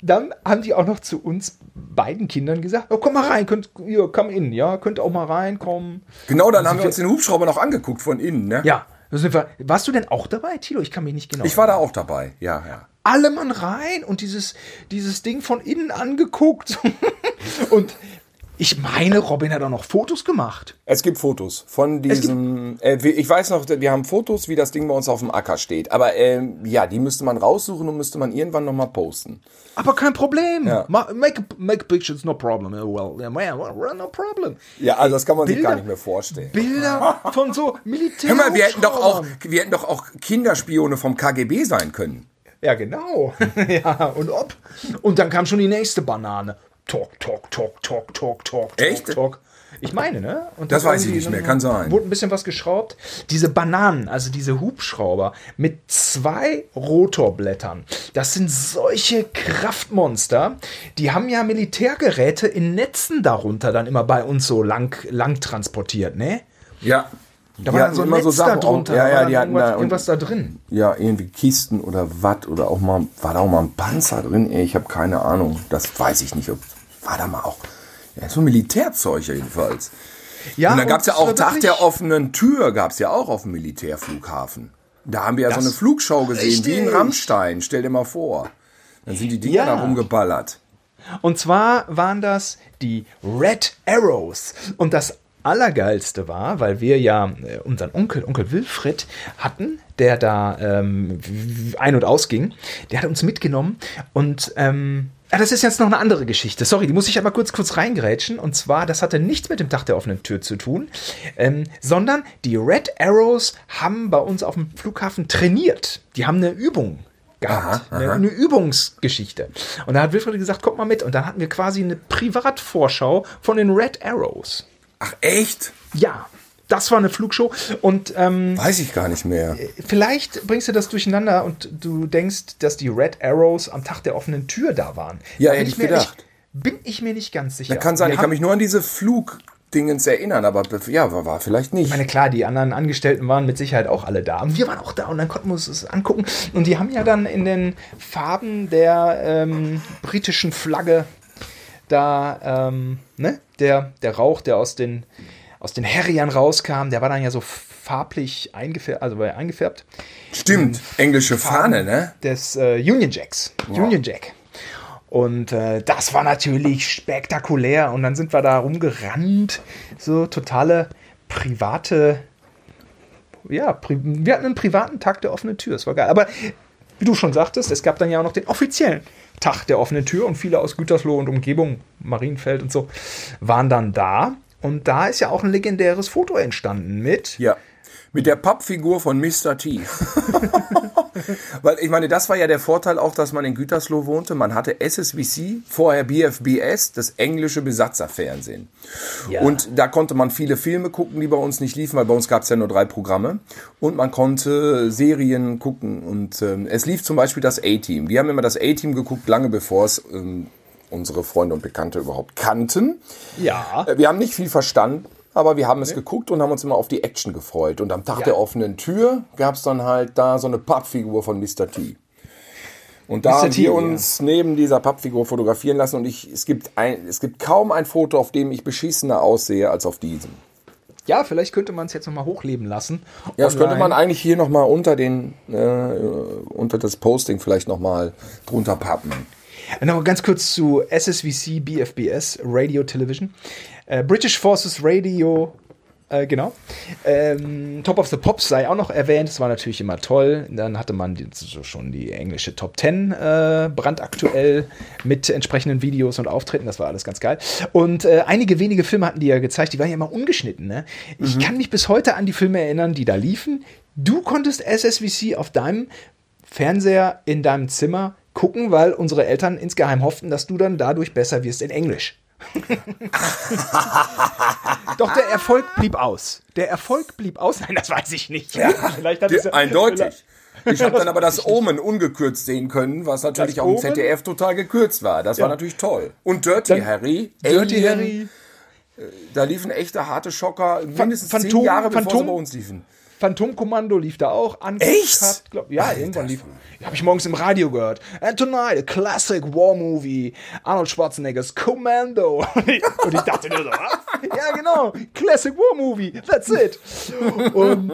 Dann haben die auch noch zu uns beiden Kindern gesagt, oh, komm mal rein, könnt, ihr, komm in, ja, könnt auch mal reinkommen. Genau, dann haben wir uns den Hubschrauber noch angeguckt von innen, ne? Ja, wir, warst du denn auch dabei, Tilo? Ich kann mich nicht genau Ich war da auch dabei, ja, ja. Alle Mann rein und dieses, dieses Ding von innen angeguckt. und ich meine, Robin hat auch noch Fotos gemacht. Es gibt Fotos von diesem. Äh, ich weiß noch, wir haben Fotos, wie das Ding bei uns auf dem Acker steht. Aber ähm, ja, die müsste man raussuchen und müsste man irgendwann nochmal posten. Aber kein Problem. Ja. Ma- Make, make pictures, no problem. Well, well, no problem. Ja, also das kann man sich Bilder- gar nicht mehr vorstellen. Bilder von so Militär. Hör mal, wir hätten doch auch, wir hätten doch auch Kinderspione vom KGB sein können. Ja, genau. ja, und ob. Und dann kam schon die nächste Banane. Talk, talk, talk, talk, talk, talk, Echt? talk, talk. Ich meine, ne? Und Das weiß ich nicht mehr, kann sein. Wurde ein bisschen was geschraubt. Diese Bananen, also diese Hubschrauber mit zwei Rotorblättern, das sind solche Kraftmonster. Die haben ja Militärgeräte in Netzen darunter dann immer bei uns so lang, lang transportiert, ne? Ja. Da war dann so ein Netz da drunter. ja, da war ja, dann die hatten irgendwas, da, und, irgendwas da drin. ja, irgendwie Kisten oder Watt oder auch mal, war da auch mal ein Panzer drin? Ey, Ich habe keine Ahnung. Das weiß ich nicht. Ob, war da mal auch, ja, so Militärzeug jedenfalls. Ja, und dann gab es ja auch war Tag wirklich- der offenen Tür, gab es ja auch auf dem Militärflughafen. Da haben wir ja so eine Flugschau gesehen, wie in Richtig. Rammstein, stell dir mal vor. Dann sind die Dinger Ja. da rumgeballert. Und zwar waren das die Red Arrows. Und das Allergeilste war, weil wir ja äh, unseren Onkel, Onkel Wilfried hatten, der da ähm, ein- und ausging, der hat uns mitgenommen und ähm, ah, das ist jetzt noch eine andere Geschichte. Sorry, die muss ich aber kurz kurz reingrätschen. Und zwar, das hatte nichts mit dem Tag der offenen Tür zu tun, ähm, sondern die Red Arrows haben bei uns auf dem Flughafen trainiert. Die haben eine Übung gehabt. Eine, eine Übungsgeschichte. Und da hat Wilfried gesagt, kommt mal mit. Und dann hatten wir quasi eine Privatvorschau von den Red Arrows. Ach echt? Ja, das war eine Flugshow. Und ähm, Weiß ich gar nicht mehr. vielleicht bringst du das durcheinander und du denkst, dass die Red Arrows am Tag der offenen Tür da waren. Ja, Da bin hätte ich mir gedacht. echt- bin ich mir nicht ganz sicher. Da kann sein, Wir ich kann mich nur an diese Flugdingens erinnern, aber ja, war, war vielleicht nicht. Ich meine, klar, die anderen Angestellten waren mit Sicherheit auch alle da. Und wir waren auch da und dann konnten wir uns das angucken. Und die haben ja dann in den Farben der ähm, britischen Flagge da, ähm, ne, der, der Rauch, der aus den, aus den Herriern rauskam, der war dann ja so farblich eingefärbt, also war ja eingefärbt, Stimmt, englische Fahne, ne? des äh, Union Jacks. Union Jack. Und äh, das war natürlich spektakulär. Und dann sind wir da rumgerannt. So totale private. Ja, pri wir hatten einen privaten Tag der offenen Tür. Das war geil. Aber wie du schon sagtest, es gab dann ja auch noch den offiziellen Tag der offenen Tür. Und viele aus Gütersloh und Umgebung, Marienfeld und so, waren dann da. Und da ist ja auch ein legendäres Foto entstanden mit. Ja. Mit der Pappfigur von Mr. T. Weil ich meine, das war ja der Vorteil auch, dass man in Gütersloh wohnte. Man hatte SSVC, vorher BFBS, das englische Besatzerfernsehen. Ja. Und da konnte man viele Filme gucken, die bei uns nicht liefen, weil bei uns gab es ja nur drei Programme. Und man konnte Serien gucken. Und ähm, es lief zum Beispiel das A-Team. Die haben immer das A-Team geguckt, lange bevor es ähm, unsere Freunde und Bekannte überhaupt kannten. Ja. Äh, wir haben nicht viel verstanden aber wir haben es nee. geguckt und haben uns immer auf die Action gefreut. Und am Tag ja. der offenen Tür gab es dann halt da so eine Pappfigur von Mr. T. Und da Mr. haben wir uns ja. neben dieser Pappfigur fotografieren lassen und ich, es, gibt ein, es gibt kaum ein Foto, auf dem ich beschissener aussehe als auf diesem. Ja, vielleicht könnte man es jetzt nochmal hochleben lassen. Ja, das könnte man eigentlich hier nochmal unter den, äh, unter das Posting vielleicht nochmal drunter pappen. Noch ganz kurz zu SSVC BFBS Radio Television. Äh, British Forces Radio, äh, genau. Ähm, Top of the Pops sei auch noch erwähnt. Das war natürlich immer toll. Dann hatte man die, so schon die englische Top 10 äh, brandaktuell mit entsprechenden Videos und Auftritten. Das war alles ganz geil. Und äh, einige wenige Filme hatten die ja gezeigt. Die waren ja immer ungeschnitten. Ne? Ich mhm. kann mich bis heute an die Filme erinnern, die da liefen. Du konntest SSVC auf deinem Fernseher in deinem Zimmer gucken, weil unsere Eltern insgeheim hofften, dass du dann dadurch besser wirst in Englisch. Doch der Erfolg blieb aus. Der Erfolg blieb aus. Nein, das weiß ich nicht. Ja, vielleicht hat es eindeutig. Ich habe dann aber das Omen ungekürzt sehen können, was natürlich das auch im ZDF total gekürzt war. Das ja. war natürlich toll. Und Dirty dann Harry. Dirty Alien, Harry. Äh, da liefen echte harte Schocker mindestens Phantom, zehn Jahre bevor Phantom, sie bei uns liefen. Phantomkommando lief da auch. Uncut, Echt? Glaub, ja, Alter, irgendwann lief. Habe ich morgens im Radio gehört. And tonight, a classic war movie. Arnold Schwarzeneggers Commando. Und ich dachte nur so, was? Ja, genau. Classic war movie. That's it. Und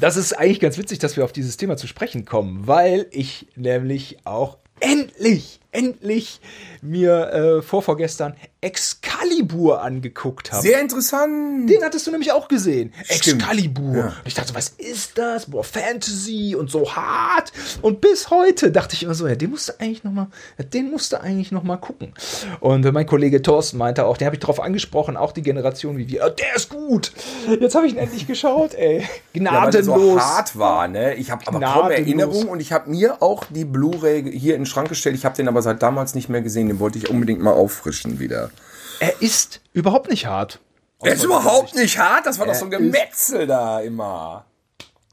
das ist eigentlich ganz witzig, dass wir auf dieses Thema zu sprechen kommen, weil ich nämlich auch endlich, endlich mir äh, vorvorgestern Excalibur angeguckt habe. Sehr interessant. Den hattest du nämlich auch gesehen. Stimmt. Excalibur. Ja. Und ich dachte, was ist das? Boah, Fantasy und so hart. Und bis heute dachte ich immer so, ja, den musst du eigentlich noch mal, den musst du eigentlich noch mal gucken. Und äh, mein Kollege Thorsten meinte auch, den habe ich darauf angesprochen, auch die Generation wie wir, der ist gut. Jetzt habe ich ihn endlich geschaut, ey. Gnadenlos. Ja, weil so hart war, ne? Ich habe aber kaum Erinnerung und ich habe mir auch die Blu-ray hier in den Schrank gestellt. Ich habe den aber seit damals nicht mehr gesehen. Den wollte ich unbedingt mal auffrischen wieder. Er ist überhaupt nicht hart. Er ist überhaupt nicht hart. Das war er doch so ein Gemetzel da immer.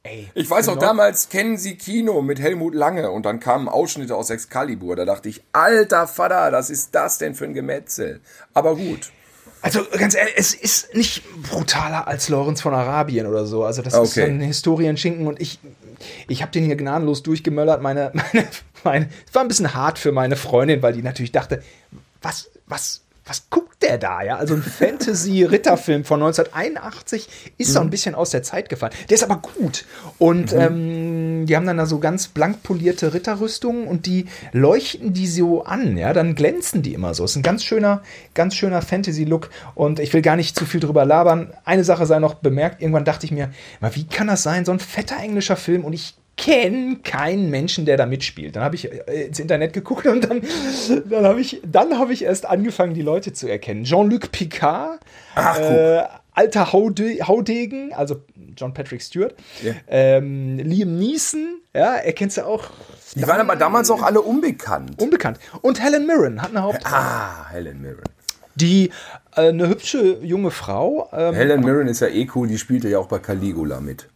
Ey, ich weiß auch damals, kennen Sie Kino mit Helmut Lange und dann kamen Ausschnitte aus Excalibur. Da dachte ich, alter Vater, was ist das denn für ein Gemetzel? Aber gut. Also ganz ehrlich, es ist nicht brutaler als Lorenz von Arabien oder so. Also das okay. ist so ein Historienschinken und ich, ich habe den hier gnadenlos durchgemöllert. Meine, meine, meine, es war ein bisschen hart für meine Freundin, weil die natürlich dachte, was, was, was guckt der da, ja? Also ein Fantasy-Ritterfilm von 1981 ist mhm. so ein bisschen aus der Zeit gefallen. Der ist aber gut. Und mhm. ähm, die haben dann da so ganz blank polierte Ritterrüstungen und die leuchten die so an, ja? Dann glänzen die immer so. Ist ein ganz schöner, ganz schöner Fantasy-Look. Und ich will gar nicht zu viel drüber labern. Eine Sache sei noch bemerkt. Irgendwann dachte ich mir, wie kann das sein? So ein fetter englischer Film und ich kenne keinen Menschen, der da mitspielt. Dann habe ich äh, ins Internet geguckt und dann, dann habe ich, hab ich erst angefangen, die Leute zu erkennen. Jean-Luc Picard, Ach, äh, alter Haude Haudegen, also John Patrick Stewart, yeah. ähm, Liam Neeson, ja, erkennst du auch. Die waren aber damals auch alle unbekannt. Unbekannt. Und Helen Mirren hat eine Hauptrolle. Ah, Helen Mirren. Die äh, eine hübsche junge Frau. Ähm, Helen Mirren ist ja eh cool, die spielte ja auch bei Caligula mit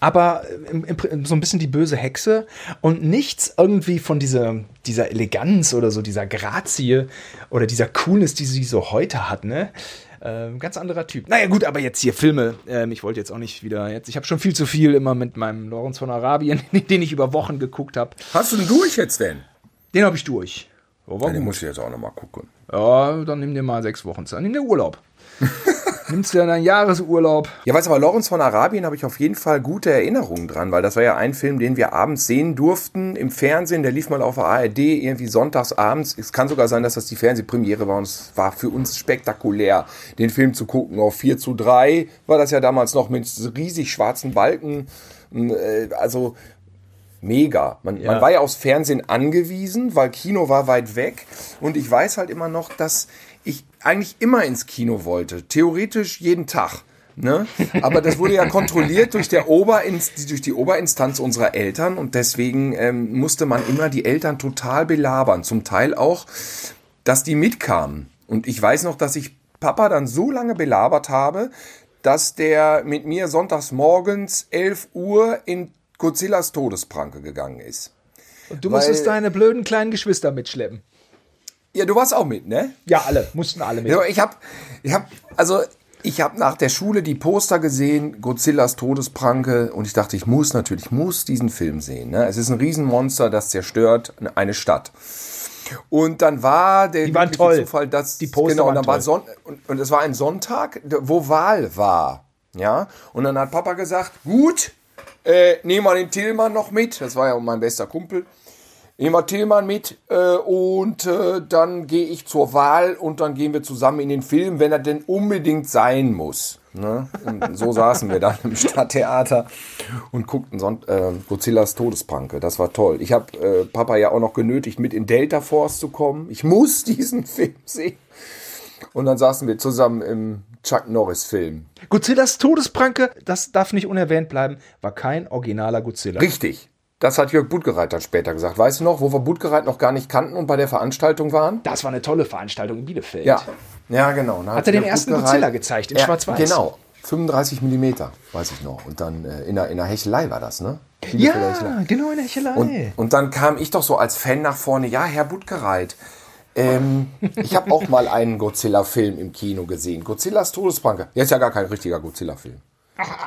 aber im, im, so ein bisschen die böse Hexe und nichts irgendwie von dieser, dieser Eleganz oder so dieser Grazie oder dieser Coolness, die sie so heute hat, ne? Äh, ganz anderer Typ. Naja, gut, aber jetzt hier Filme. Ähm, ich wollte jetzt auch nicht wieder jetzt. Ich habe schon viel zu viel immer mit meinem Lorenz von Arabien, den ich über Wochen geguckt habe. Hast du den durch jetzt denn? Den habe ich durch. Oh, ja, den muss ich jetzt auch noch mal gucken. Ja, dann nimm dir mal sechs Wochen Zeit. Nimm dir Urlaub. Nimmst du dann einen Jahresurlaub? Ja, weißt du, aber Lorenz von Arabien habe ich auf jeden Fall gute Erinnerungen dran, weil das war ja ein Film, den wir abends sehen durften im Fernsehen. Der lief mal auf der ARD irgendwie sonntags abends. Es kann sogar sein, dass das die Fernsehpremiere war und es war für uns spektakulär, den Film zu gucken. Auf 4 zu 3 war das ja damals noch mit riesig schwarzen Balken. Äh, also mega. Man, ja. man, war ja aufs Fernsehen angewiesen, weil Kino war weit weg. Und ich weiß halt immer noch, dass eigentlich immer ins Kino wollte. Theoretisch jeden Tag. Ne? Aber das wurde ja kontrolliert durch, der Oberinst durch die Oberinstanz unserer Eltern und deswegen ähm, musste man immer die Eltern total belabern. Zum Teil auch, dass die mitkamen. Und ich weiß noch, dass ich Papa dann so lange belabert habe, dass der mit mir sonntags morgens 11 Uhr in Godzillas Todespranke gegangen ist. Und du musstest deine blöden kleinen Geschwister mitschleppen. Ja, du warst auch mit, ne? Ja, alle, mussten alle mit. Ich habe, ich habe, also ich habe nach der Schule die Poster gesehen, Godzillas Todespranke, und ich dachte, ich muss natürlich, ich muss diesen Film sehen. Ne? Es ist ein Riesenmonster, das zerstört eine Stadt. Und dann war der Die waren toll. Zufall, dass Die Poster genau, und waren dann war. Son und, und es war ein Sonntag, wo Wahl war, ja. Und dann hat Papa gesagt, gut, äh, nehmen wir den Tillmann noch mit. Das war ja mein bester Kumpel. Nehmen wir Tillmann mit äh, und äh, dann gehe ich zur Wahl und dann gehen wir zusammen in den Film, wenn er denn unbedingt sein muss. Ne? Und so saßen wir dann im Stadttheater und guckten Son äh, Godzillas Todespranke. Das war toll. Ich habe äh, Papa ja auch noch genötigt, mit in Delta Force zu kommen. Ich muss diesen Film sehen. Und dann saßen wir zusammen im Chuck Norris Film. Godzillas Todespranke, das darf nicht unerwähnt bleiben, war kein originaler Godzilla. Richtig. Das hat Jörg Budgereit dann später gesagt. Weißt du noch, wo wir Budgereit noch gar nicht kannten und bei der Veranstaltung waren? Das war eine tolle Veranstaltung in Bielefeld. Ja, ja, genau. Da Hat er den Jörg ersten Budgereit- Godzilla gezeigt, in Ja, Schwarz-Weiß. Genau, 35 Millimeter, weiß ich noch. Und dann äh, in, der, in der Hechelei war das, ne? Hechelei. Ja, genau in der Hechelei. Und, und dann kam ich doch so als Fan nach vorne, ja, Herr Budgereit, ähm, ich habe auch mal einen Godzilla-Film im Kino gesehen. Godzillas Todespranke. Ja, ist ja gar kein richtiger Godzilla-Film.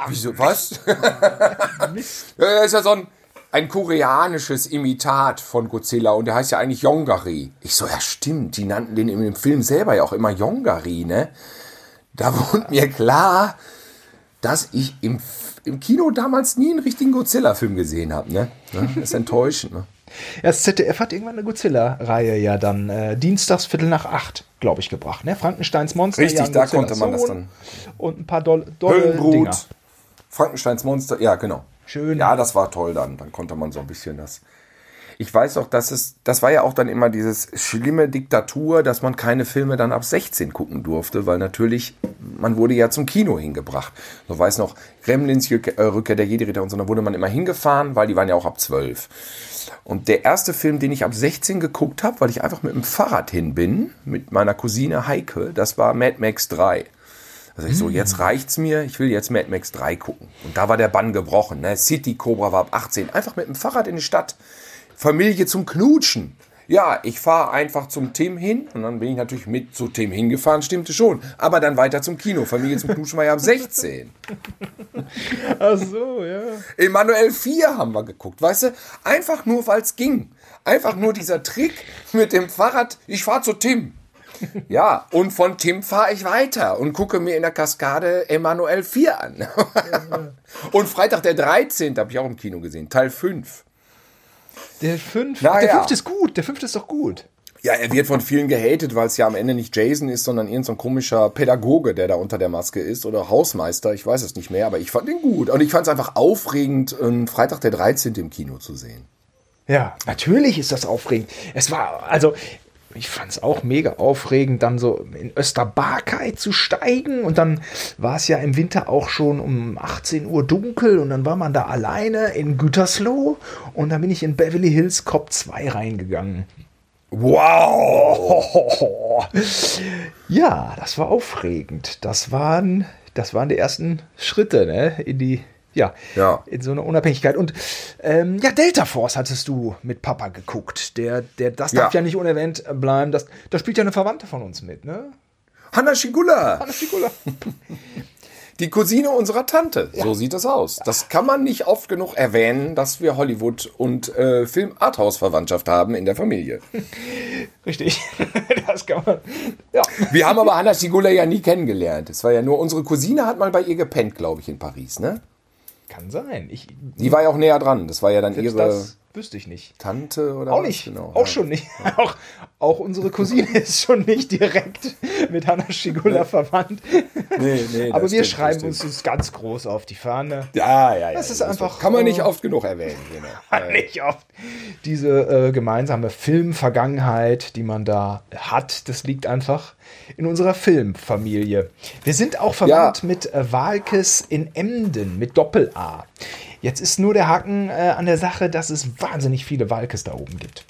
Wieso, was? ja, ist ja so ein, ein koreanisches Imitat von Godzilla und der heißt ja eigentlich Yongari. Ich so, ja stimmt, die nannten den im Film selber ja auch immer Yongari, ne? Da wurde mir klar, dass ich im, im Kino damals nie einen richtigen Godzilla-Film gesehen habe, ne? Das ist enttäuschend, ne? Ja, Das ZDF hat irgendwann eine Godzilla-Reihe ja dann äh, dienstags Viertel nach acht, glaube ich, gebracht. Ne? Frankensteins Monster. Richtig, da konnte man das dann- Und ein paar dolle, dolle Dinger. Höllenbrut, Frankensteins Monster, ja, genau. Schön. Ja, das war toll dann. Dann konnte man so ein bisschen das. Ich weiß auch, dass es, das war ja auch dann immer dieses schlimme Diktatur, dass man keine Filme dann ab 16 gucken durfte, weil natürlich, man wurde ja zum Kino hingebracht. So weiß noch, Gremlins, Rückkehr äh, Rückkehr der Jedi-Ritter und so, da wurde man immer hingefahren, weil die waren ja auch ab 12. Und der erste Film, den ich ab 16 geguckt habe, weil ich einfach mit dem Fahrrad hin bin, mit meiner Cousine Heike, das war Mad Max 3. Also ich so, jetzt reicht's mir, ich will jetzt Mad Max 3 gucken. Und da war der Bann gebrochen. Ne? City Cobra war ab 18. Einfach mit dem Fahrrad in die Stadt. Familie zum Knutschen. Ja, ich fahre einfach zum Tim hin und dann bin ich natürlich mit zu Tim hingefahren, stimmte schon. Aber dann weiter zum Kino. Familie zum Knutschen war ja ab 16. Ach so, ja. Emanuel 4 haben wir geguckt, weißt du? Einfach nur, weil es ging. Einfach nur dieser Trick mit dem Fahrrad, ich fahre zu Tim. Ja, und von Tim fahre ich weiter und gucke mir in der Kaskade Emanuel 4 an. und Freitag der 13. habe ich auch im Kino gesehen, Teil 5. Der fünfte, Na der ja. fünfte ist gut, der fünfte ist doch gut. Ja, er wird von vielen gehatet, weil es ja am Ende nicht Jason ist, sondern irgendein so komischer Pädagoge, der da unter der Maske ist oder Hausmeister, ich weiß es nicht mehr, aber ich fand ihn gut. Und ich fand es einfach aufregend, einen Freitag der 13. im Kino zu sehen. Ja, natürlich ist das aufregend. Es war, also, ich fand es auch mega aufregend, dann so in Österbarkei zu steigen. Und dann war es ja im Winter auch schon um 18 Uhr dunkel und dann war man da alleine in Gütersloh. Und dann bin ich in Beverly Hills Cop 2 reingegangen. Wow! Ja, das war aufregend. Das waren, das waren die ersten Schritte, ne, in die, ja, Ja. in so eine Unabhängigkeit. Und ähm, ja, Delta Force hattest du mit Papa geguckt. Der, der, das darf Ja. ja, nicht unerwähnt bleiben. Das, da spielt ja eine Verwandte von uns mit, ne? Hanna Schigula, Anna Schikula. die Cousine unserer Tante. So sieht das aus. Das kann man nicht oft genug erwähnen, dass wir Hollywood und äh, Film-Arthouse-Verwandtschaft haben in der Familie. Richtig. das kann man. Ja. Wir haben aber Hanna Schigula ja nie kennengelernt. Es war ja nur, unsere Cousine hat mal bei ihr gepennt, glaube ich, in Paris, ne? Kann sein. Ich, Die war ja auch näher dran. Das war ja dann ihre, das- Wüsste ich nicht. Tante oder Auch nicht. Genau. Auch Ja. schon nicht. Auch, auch unsere Cousine ist schon nicht direkt mit Hanna Schigula verwandt. Nee, nee, Aber das wir stimmt, schreiben das uns das ganz groß auf die Fahne. Ja, ja, ja. Das ist einfach, Kann man nicht oft genug erwähnen. Genau. Nicht oft diese äh, gemeinsame Filmvergangenheit, die man da hat, das liegt einfach in unserer Filmfamilie. Wir sind auch verwandt Ja. mit äh, Walkes in Emden mit Doppel-A. Jetzt ist nur der Haken äh, an der Sache, dass es wahnsinnig viele Walkes da oben gibt.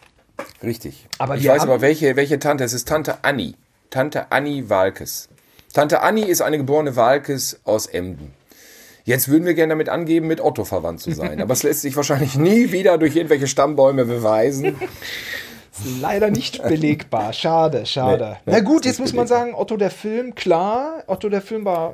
Richtig. Aber ich weiß aber, welche, welche Tante. Es ist Tante Anni. Tante Anni Walkes. Tante Anni ist eine geborene Walkes aus Emden. Jetzt würden wir gerne damit angeben, mit Otto verwandt zu sein. Aber es lässt sich wahrscheinlich nie wieder durch irgendwelche Stammbäume beweisen. Leider nicht belegbar. Schade, schade. Nee, Na gut, jetzt muss man sagen, Otto der Film, klar, Otto der Film war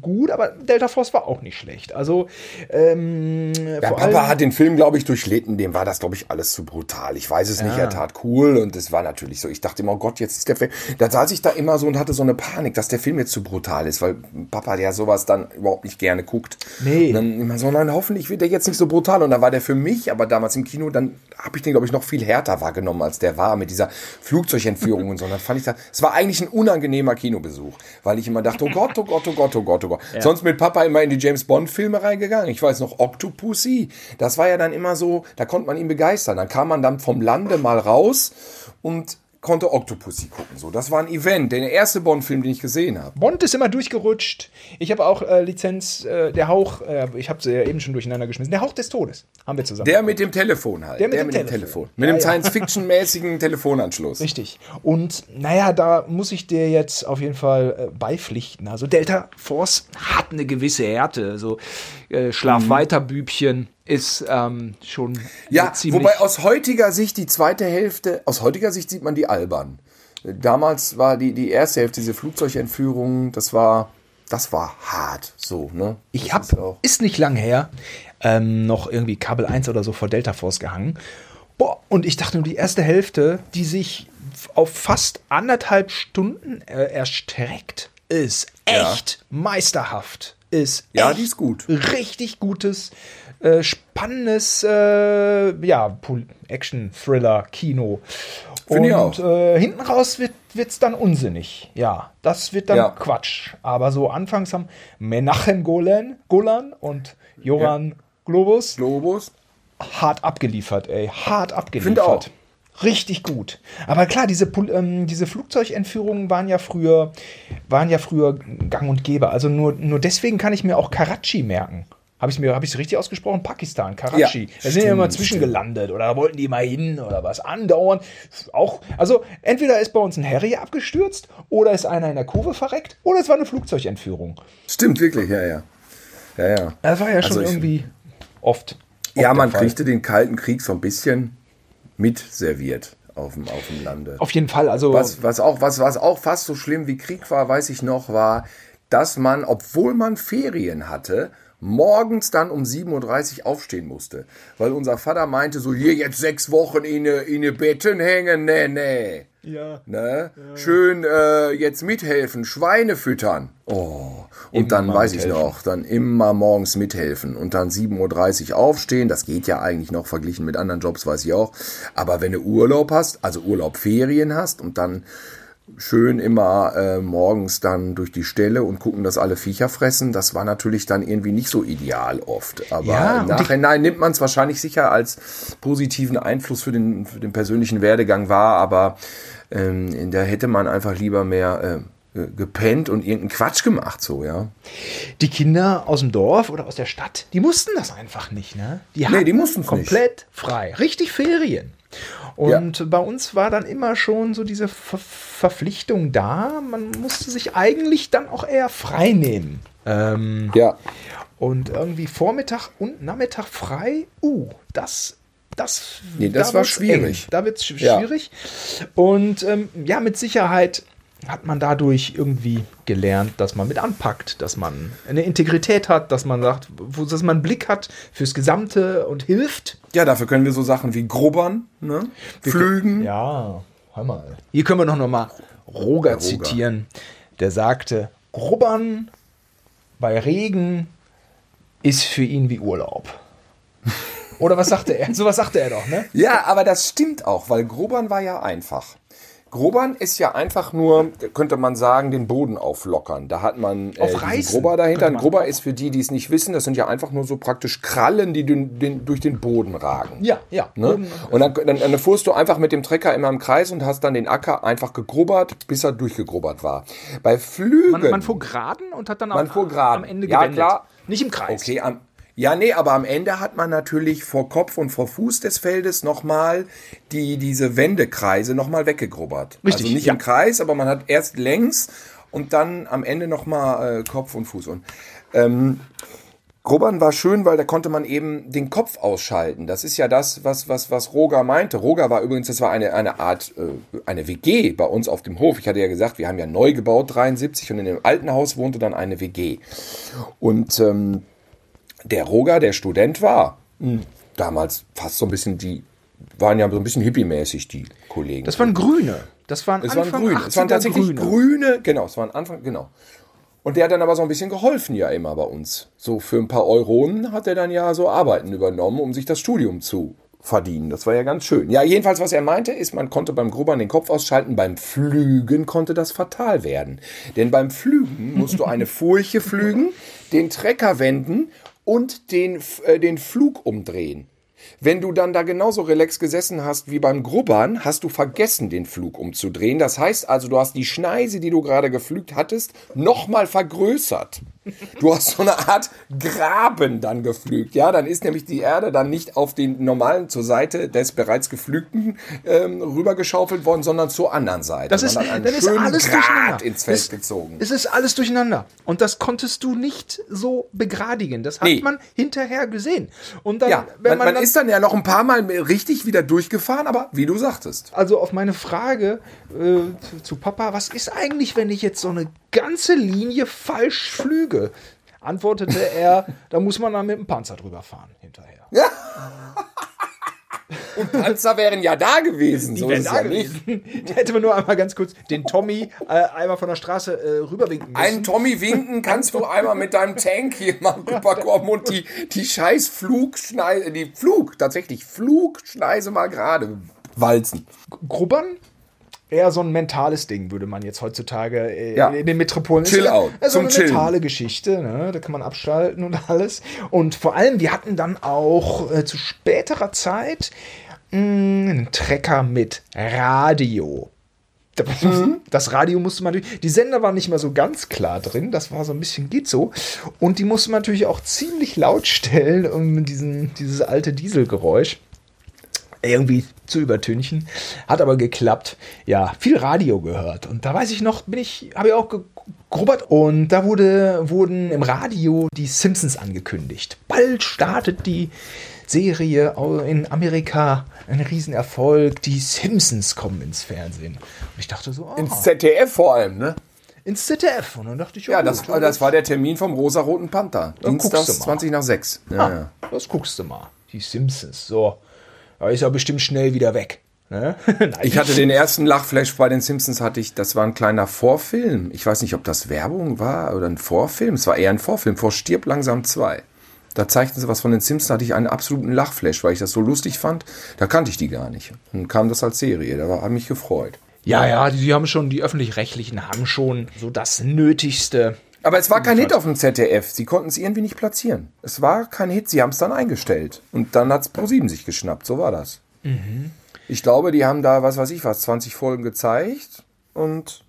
gut, aber Delta Force war auch nicht schlecht. Also, ähm, Ja, Papa allem, hat den Film, glaube ich, durchlitten. Dem war das, glaube ich, alles zu brutal. Ich weiß es nicht. Er tat cool und es war natürlich so. Ich dachte immer, oh Gott, jetzt ist der Film. Da saß ich da immer so und hatte so eine Panik, dass der Film jetzt zu brutal ist, weil Papa ja sowas dann überhaupt nicht gerne guckt. Nee. Und dann immer so, nein, hoffentlich wird der jetzt nicht so brutal. Und dann war der für mich, aber damals im Kino, dann habe ich den, glaube ich, noch viel härter wahrgenommen, als der war, mit dieser Flugzeugentführung und so. Und dann fand ich das, es war eigentlich ein unangenehmer Kinobesuch, weil ich immer dachte, oh Gott, oh Gott, oh Gott, oh Gott, oh Gott. Sonst mit Papa immer in die James Bond Filme reingegangen. Ich weiß noch, Octopussy. Das war ja dann immer so, da konnte man ihn begeistern. Dann kam man dann vom Lande mal raus und konnte Octopussy gucken. So, das war ein Event. Der erste Bond-Film, den ich gesehen habe. Bond ist immer durchgerutscht. Ich habe auch äh, Lizenz, äh, der Hauch, äh, ich habe sie ja eben schon durcheinander geschmissen. Der Hauch des Todes haben wir zusammen. Der mit dem Telefon halt. Der mit dem Telefon. Mit Ja, dem ja. Science-Fiction-mäßigen Telefonanschluss. Richtig. Und naja, da muss ich dir jetzt auf jeden Fall äh, beipflichten. Also Delta Force hat eine gewisse Härte. Also äh, Schlaf weiter, Bübchen ist ähm, schon Ja, ziemlich. wobei aus heutiger Sicht die zweite Hälfte, aus heutiger Sicht sieht man die albern. Damals war die, die erste Hälfte, diese Flugzeugentführung, das war, das war hart, so, ne? Ich habe, ist auch- ist nicht lang her, ähm, noch irgendwie Kabel 1 oder so vor Delta Force gehangen. Boah, und ich dachte nur, die erste Hälfte, die sich auf fast anderthalb Stunden äh, erstreckt, ist Ja. echt meisterhaft. Ist Ja, die ist gut. Richtig gutes, äh, spannendes, äh, ja, Pol- Action-Thriller, Kino. Finde ich Und äh, hinten raus wird es dann unsinnig. Ja, das wird dann Ja. Quatsch. Aber so anfangs haben Menachem Golan, Golan und Joran Globus Globus. hart abgeliefert, ey. Hart abgeliefert. Finde auch. Richtig gut. Aber klar, diese, ähm, diese Flugzeugentführungen waren ja früher, waren ja früher gang und gäbe. Also nur, nur deswegen kann ich mir auch Karachi merken. Habe ich es richtig ausgesprochen? Pakistan, Karachi. Ja, da sind ja immer stimmt, zwischengelandet oder da wollten die mal hin oder was andauern. Auch, also entweder ist bei uns ein Harrier abgestürzt oder ist einer in der Kurve verreckt oder es war eine Flugzeugentführung. Stimmt, wirklich, ja, ja. Ja, ja. Das war ja schon Also ich- irgendwie oft. oft Ja, man kriegte den Kalten Krieg so ein bisschen mitserviert auf dem, auf dem Lande. Auf jeden Fall, also. Was, was, auch, was, was auch fast so schlimm wie Krieg war, weiß ich noch, war, dass man, obwohl man Ferien hatte, morgens dann um 7.30 Uhr aufstehen musste. Weil unser Vater meinte so, hier jetzt sechs Wochen in in Betten hängen, nee, nee. Ja. Ne? Schön äh, jetzt mithelfen, Schweine füttern. Oh. Und dann Immer weiß ich noch, dann immer morgens mithelfen und dann 7.30 Uhr aufstehen. Das geht ja eigentlich noch verglichen mit anderen Jobs, weiß ich auch. Aber wenn du Urlaub hast, also Urlaub, Ferien hast und dann schön immer äh, morgens dann durch die Ställe und gucken, dass alle Viecher fressen, das war natürlich dann irgendwie nicht so ideal oft. Aber Ja, im Nachhinein nimmt man es wahrscheinlich sicher als positiven Einfluss für den, für den persönlichen Werdegang wahr, aber ähm, da hätte man einfach lieber mehr äh, gepennt und irgendeinen Quatsch gemacht, so, ja. die Kinder aus dem Dorf oder aus der Stadt, die mussten das einfach nicht, ne? Die Nee, die mussten's komplett frei. Richtig Ferien. Und bei uns war dann immer schon so diese Ver Verpflichtung da. Man musste sich eigentlich dann auch eher frei nehmen. Ähm, Ja. und irgendwie Vormittag und Nachmittag frei, uh, das, das, Nee, das da war schwierig. Eng. Da wird es Ja. schwierig. Und ähm, ja, mit Sicherheit hat man dadurch irgendwie gelernt, dass man mit anpackt, dass man eine Integrität hat, dass man sagt, wo, dass man einen Blick hat fürs Gesamte und hilft. Ja, dafür können wir so Sachen wie grubbern, ne? Flügen. Ja, hör mal. Hier können wir noch, noch mal Roger, Roger. zitieren. Der sagte, Grubbern bei Regen ist für ihn wie Urlaub. Oder was sagte er? So was sagte er doch, ne? Ja, aber das stimmt auch, weil Grobern war ja einfach. Grobern ist ja einfach nur, könnte man sagen, den Boden auflockern. Da hat man äh, Grubber dahinter. Ein man Grubber ist für die, die es nicht wissen, das sind ja einfach nur so praktisch Krallen, die den, den, durch den Boden ragen. Ja, ja. Ne? Und dann, dann, dann fuhrst du einfach mit dem Trecker immer im Kreis und hast dann den Acker einfach gegrubbert, bis er durchgegrubbert war. Bei Flügen. Man, man fuhr geraden und hat dann am, am Ende Ja, gewendet. klar. Nicht im Kreis. Okay, am, ja, nee, aber am Ende hat man natürlich vor Kopf und vor Fuß des Feldes nochmal die, diese Wendekreise nochmal weggegrubbert. Richtig, Also nicht ja. im Kreis, aber man hat erst längs und dann am Ende nochmal äh, Kopf und Fuß. Und ähm, Grubbern war schön, weil da konnte man eben den Kopf ausschalten. Das ist ja das, was, was, was Roger meinte. Roger war übrigens, das war eine, eine Art, äh, eine WG bei uns auf dem Hof. Ich hatte ja gesagt, wir haben ja neu gebaut, 73, und in dem alten Haus wohnte dann eine WG. Und ähm, der Roger, der Student war, damals fast so ein bisschen die, waren ja so ein bisschen hippie-mäßig, die Kollegen. Das waren Grüne. Das waren Es waren Anfang grüne. Es waren 80er tatsächlich Grüne. grüne. Genau, es waren Anfang, genau. Und der hat dann aber so ein bisschen geholfen ja immer bei uns. So für ein paar Euronen hat er dann ja so Arbeiten übernommen, um sich das Studium zu verdienen. Das war ja ganz schön. Ja, jedenfalls, was er meinte, ist, man konnte beim Grubbern den Kopf ausschalten, beim Flügen konnte das fatal werden. Denn beim Flügen musst du eine Furche flügen, den Trecker wenden und den, äh, den Flug umdrehen. Wenn du dann da genauso relax gesessen hast wie beim Grubbern, hast du vergessen, den Flug umzudrehen. Das heißt also, du hast die Schneise, die du gerade geflügt hattest, nochmal vergrößert. Du hast so eine Art Graben dann geflügt. Ja, dann ist nämlich die Erde dann nicht auf den normalen zur Seite des bereits geflügten ähm, rübergeschaufelt worden, sondern zur anderen Seite. Das ist, dann ist alles Grat durcheinander. ins Feld es, gezogen. Es ist alles durcheinander. Und das konntest du nicht so begradigen. Das hat Nee. man hinterher gesehen. Und dann, ja, wenn man, man, man dann, ist dann ja noch ein paar Mal richtig wieder durchgefahren, aber wie du sagtest. also auf meine Frage äh, zu Papa, was ist eigentlich, wenn ich jetzt so eine ganze Linie falsch flüge? Antwortete er, da muss man dann mit dem Panzer drüber fahren hinterher. Panzer wären ja da gewesen. so wären da ja nicht. gewesen. Da hätte man nur einmal ganz kurz den Tommy äh, einmal von der Straße äh, rüberwinken müssen. Einen Tommy winken kannst du einmal mit deinem Tank hier mal rüberkommen und die, die scheiß Flugschneise, die Flug, tatsächlich Flugschneise mal gerade walzen. Grubbern? Eher so ein mentales Ding, würde man jetzt heutzutage äh, Ja. in den Metropolen. Chill Ist ja- out. ist so Zum eine Chillen. mentale Geschichte, ne? da kann man abschalten und alles. Und vor allem, wir hatten dann auch äh, zu späterer Zeit mh, einen Trecker mit Radio. Mhm. Das Radio musste man natürlich, die Sender waren nicht mehr so ganz klar drin, das war so ein bisschen geht so. Und die musste man natürlich auch ziemlich laut stellen, um diesen, dieses alte Dieselgeräusch irgendwie zu übertünchen. Hat aber geklappt. Ja, viel Radio gehört. Und da weiß ich noch, bin ich, habe ich auch gegrubbert. Und da wurde, wurden im Radio die Simpsons angekündigt. Bald startet die Serie in Amerika. Ein Riesenerfolg. Die Simpsons kommen ins Fernsehen. Und ich dachte so, ah, Ins ZDF vor allem, ne? ins ZDF. Und dann dachte ich, Ja, das, gut, das war der Termin vom rosa-roten Panther. Dann Dienstags guckst du mal. 20 nach 6. Ja, Ah, ja. das guckst du mal. Die Simpsons. So. Ist er bestimmt schnell wieder weg. Ne? Ich hatte den ersten Lachflash bei den Simpsons, hatte ich, das war ein kleiner Vorfilm. Ich weiß nicht, ob das Werbung war oder ein Vorfilm. Es war eher ein Vorfilm, vor Stirb langsam 2. Da zeigten sie was von den Simpsons, hatte ich einen absoluten Lachflash, weil ich das so lustig fand. Da kannte ich die gar nicht. Und kam das als Serie, da war- hat mich gefreut. Ja, ja, die, die haben schon, die öffentlich-rechtlichen haben schon so das Nötigste. Aber es war kein Hit auf dem ZDF. Sie konnten es irgendwie nicht platzieren. Es war kein Hit, sie haben es dann eingestellt. Und dann hat es ProSieben sich geschnappt, so war das. Ich glaube, die haben da, was weiß ich was, 20 Folgen gezeigt. Und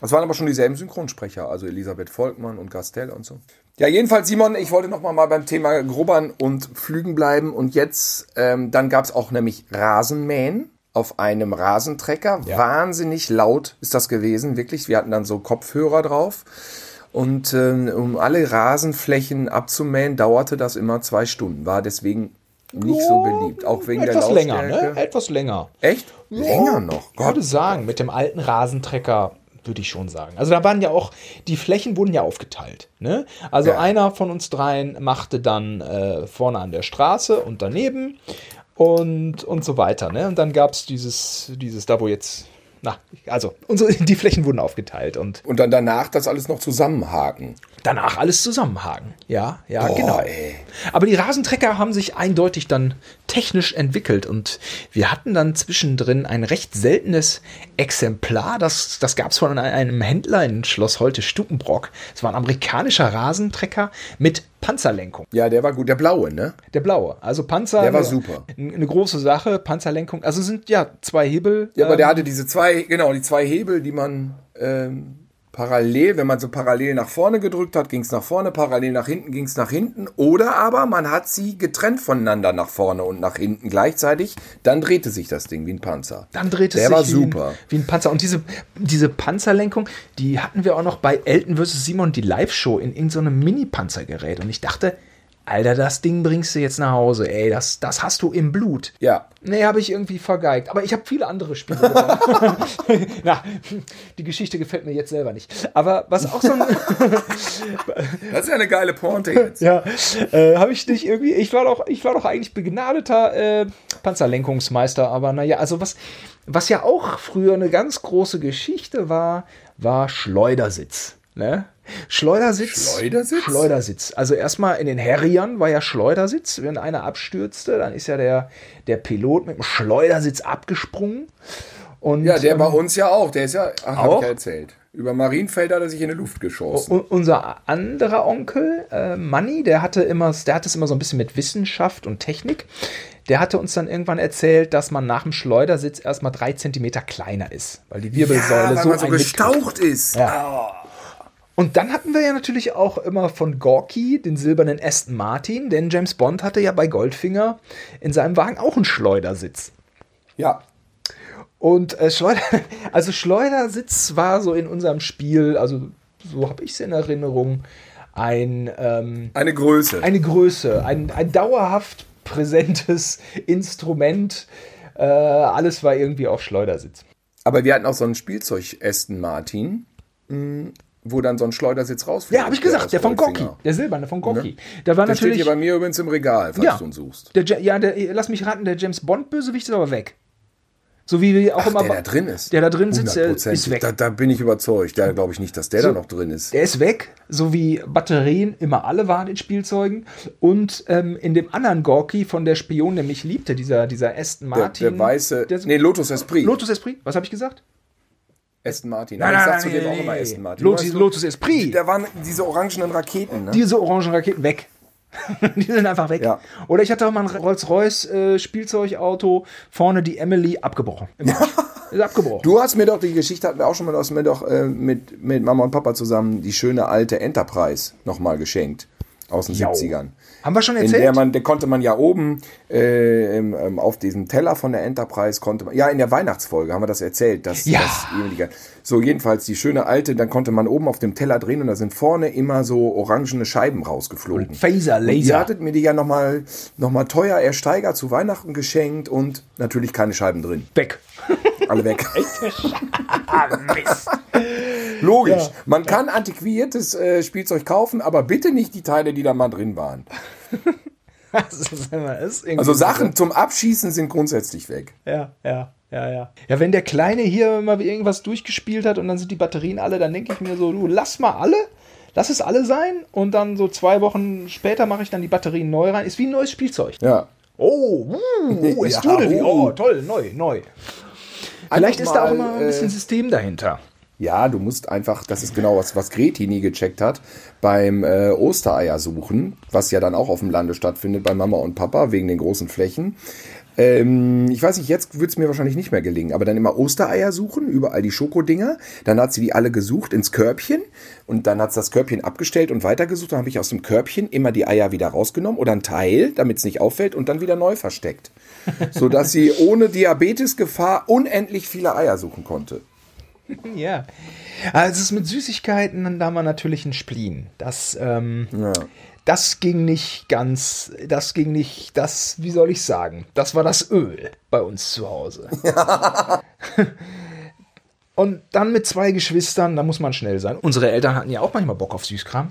es waren aber schon dieselben Synchronsprecher, also Elisabeth Volkmann und Gastel und so. Ja, jedenfalls, Simon, ich wollte noch mal, mal beim Thema Grubbern und Flügen bleiben. Und jetzt, ähm, dann gab es auch nämlich Rasenmähen auf einem Rasentrecker. Wahnsinnig laut ist das gewesen, wirklich. Wir hatten dann so Kopfhörer drauf. Und ähm, um alle Rasenflächen abzumähen, dauerte das immer zwei Stunden. War deswegen nicht so beliebt. Auch wegen Etwas der länger, ne? Etwas länger. Echt? Länger noch. Ich würde sagen, mit dem alten Rasentrecker würde ich schon sagen. Also da waren ja auch, die Flächen wurden ja aufgeteilt. Ne? Also Ja. einer von uns dreien machte dann äh, vorne an der Straße und daneben und, und so weiter. Ne? Und dann gab es dieses, dieses, da wo jetzt na, also unsere, die Flächen wurden aufgeteilt und Und dann danach das alles noch zusammenhaken. Danach alles zusammenhaken. Ja, ja, Boah, genau. ey. Aber die Rasentrecker haben sich eindeutig dann technisch entwickelt und wir hatten dann zwischendrin ein recht seltenes Exemplar. Das, das gab es von einem Händler in Schloss Holte Stukenbrock. Es war ein amerikanischer Rasentrecker mit Panzerlenkung. Ja, der war gut. Der blaue, ne? Der blaue. Also Panzer. Der war super. Eine große Sache. Panzerlenkung. Also sind ja zwei Hebel. Ja, aber ähm, der hatte diese zwei, genau, die zwei Hebel, die man ähm, parallel, wenn man so parallel nach vorne gedrückt hat, ging es nach vorne, parallel nach hinten ging es nach hinten. Oder aber man hat sie getrennt voneinander nach vorne und nach hinten gleichzeitig. Dann drehte sich das Ding wie ein Panzer. Dann dreht es Der sich war wie, super. Ein, wie ein Panzer. Und diese, diese Panzerlenkung, die hatten wir auch noch bei Elton vs. Simon, die Live-Show, in irgendeinem Mini-Panzergerät. Und ich dachte, Alter, das Ding bringst du jetzt nach Hause. Ey, das, das hast du im Blut. Ja. Nee, habe ich irgendwie vergeigt. Aber ich habe viele andere Spiele gewonnen. Na, die Geschichte gefällt mir jetzt selber nicht. Aber was auch so ein... Das ist ja eine geile Pointe jetzt. Ja, äh, habe ich nicht irgendwie. Ich war doch, ich war doch eigentlich begnadeter äh, Panzerlenkungsmeister, aber naja, also was, was ja auch früher eine ganz große Geschichte war, war Schleudersitz. Ne? Schleudersitz. Schleudersitz? Schleudersitz. Also erstmal in den Harriern war ja Schleudersitz. Wenn einer abstürzte, dann ist ja der, der Pilot mit dem Schleudersitz abgesprungen. Und, Ja, der ähm, bei uns ja auch. Der ist ja, ach, hab Auch? ich ja erzählt. Über Marienfeld hat er sich in die Luft geschossen. U- unser anderer Onkel, äh, Manni, der hatte immer, der hat es immer so ein bisschen mit Wissenschaft und Technik. Der hatte uns dann irgendwann erzählt, dass man nach dem Schleudersitz erstmal drei Zentimeter kleiner ist, weil die Wirbelsäule weil so, man so gestaucht ist. Ja. Und dann hatten wir ja natürlich auch immer von Gorky den silbernen Aston Martin, denn James Bond hatte ja bei Goldfinger in seinem Wagen auch einen Schleudersitz. Ja. Und äh, Schleuder, also Schleudersitz war so in unserem Spiel, also so habe ich es in Erinnerung, ein, ähm, Eine Größe. eine Größe, ein, ein dauerhaft präsentes Instrument. Äh, alles war irgendwie auf Schleudersitz. Aber wir hatten auch so einen Spielzeug Aston Martin, mh, wo dann so ein Schleudersitz rausfliegt. Ja, habe ich gesagt, der von Gorky, der silberne von Gorky. Der war Der steht natürlich hier bei mir übrigens im Regal, falls Ja. du ihn suchst. Der, Ja- der, lass mich raten, der James Bond Bösewicht ist aber weg. So wie wir auch Ach, immer der da drin ist. Der da drin sitzt, der 100%. ist weg. Da, da bin ich überzeugt. Da glaube ich nicht, dass der So. da noch drin ist. Der ist weg, so wie Batterien immer alle waren in Spielzeugen. Und ähm, in dem anderen Gorky von der Spion, der mich liebte, dieser, dieser Aston Der, Martin. der weiße. der- nee, Lotus Esprit. Lotus Esprit, was habe ich gesagt? Aston Martin. Aber ich sag zu dem auch immer Aston Martin. Lotus, Lotus Esprit. Da waren diese orangenen Raketen, ne? Diese orangen Raketen weg. die sind einfach weg. Ja. Oder ich hatte auch mal ein Rolls-Royce äh, Spielzeugauto, vorne die Emily abgebrochen. Ist abgebrochen. Du hast mir doch, die Geschichte hatten wir auch schon mal, du hast mir doch äh, mit, mit Mama und Papa zusammen die schöne alte Enterprise nochmal geschenkt. Aus den Jau. 70ern. Haben wir schon In erzählt? der man, der konnte man ja oben äh, im, ähm, auf diesem Teller von der Enterprise konnte man, ja in der Weihnachtsfolge haben wir das erzählt, dass Ja. das so jedenfalls die schöne alte, dann konnte man oben auf dem Teller drehen und da sind vorne immer so orangene Scheiben rausgeflogen. Phaser, Und ihr Laser. hattet mir die ja nochmal noch mal teuer ersteigert zu Weihnachten geschenkt und natürlich keine Scheiben drin, weg. alle weg. Ah, Mist. Logisch. Ja. Man kann antiquiertes äh, Spielzeug kaufen, aber bitte nicht die Teile, die da mal drin waren. Also so- Sachen zum Abschießen sind grundsätzlich weg. Ja, ja, ja, ja. Ja, wenn der Kleine hier mal irgendwas durchgespielt hat und dann sind die Batterien alle, dann denke ich mir so, du lass mal alle, lass es alle sein und dann so zwei Wochen später mache ich dann die Batterien neu rein. Ist wie ein neues Spielzeug. Ja. Oh, uh, oh, es Ja, oh. oh, toll, neu, neu. Vielleicht ist da auch mal, immer ein bisschen äh, System dahinter. Ja, du musst einfach, das ist genau was, was Greti nie gecheckt hat, beim äh, Ostereier suchen, was ja dann auch auf dem Lande stattfindet bei Mama und Papa wegen den großen Flächen. Ähm, ich weiß nicht, jetzt wird es mir wahrscheinlich nicht mehr gelingen, aber dann immer Ostereier suchen, überall die Schokodinger. Dann hat sie die alle gesucht ins Körbchen und dann hat sie das Körbchen abgestellt und weitergesucht. Dann habe ich aus dem Körbchen immer die Eier wieder rausgenommen oder ein Teil, damit es nicht auffällt und dann wieder neu versteckt. Sodass sie ohne Diabetesgefahr unendlich viele Eier suchen konnte. Ja. Also es ist mit Süßigkeiten, dann da wir natürlich ein Spleen. Das, ähm, Ja. das ging nicht ganz, das ging nicht, das, wie soll ich sagen, das war das Öl bei uns zu Hause. Und dann mit zwei Geschwistern, da muss man schnell sein. Unsere Eltern hatten ja auch manchmal Bock auf Süßkram.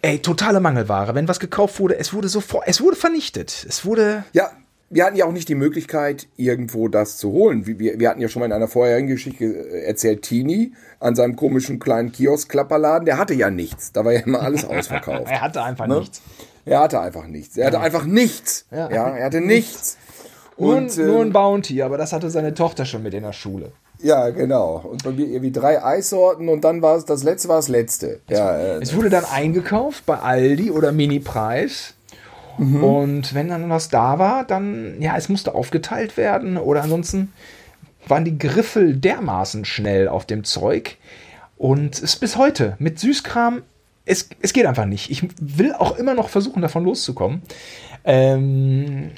Ey, totale Mangelware. Wenn was gekauft wurde, es wurde sofort, es wurde vernichtet. Es wurde, Ja, wir hatten ja auch nicht die Möglichkeit, irgendwo das zu holen. Wir, wir hatten ja schon mal in einer vorherigen Geschichte äh, erzählt, Tini an seinem komischen kleinen Kiosk-Klapperladen, der hatte ja nichts. Da war ja immer alles ausverkauft. er hatte einfach ne? nichts. Er hatte einfach nichts. Er hatte einfach nichts. Ja. ja, er hatte nichts. Und, nur, nur ein Bounty, aber das hatte seine Tochter schon mit in der Schule. Ja, genau. Und bei mir irgendwie drei Eissorten und dann war es, das letzte war das letzte. Es, ja, äh, es wurde dann eingekauft bei Aldi oder Mini-Preis. Mhm. Und wenn dann was da war, dann, ja, es musste aufgeteilt werden oder ansonsten waren die Griffel dermaßen schnell auf dem Zeug. Und es bis heute mit Süßkram, es, es geht einfach nicht. Ich will auch immer noch versuchen, davon loszukommen. Ähm,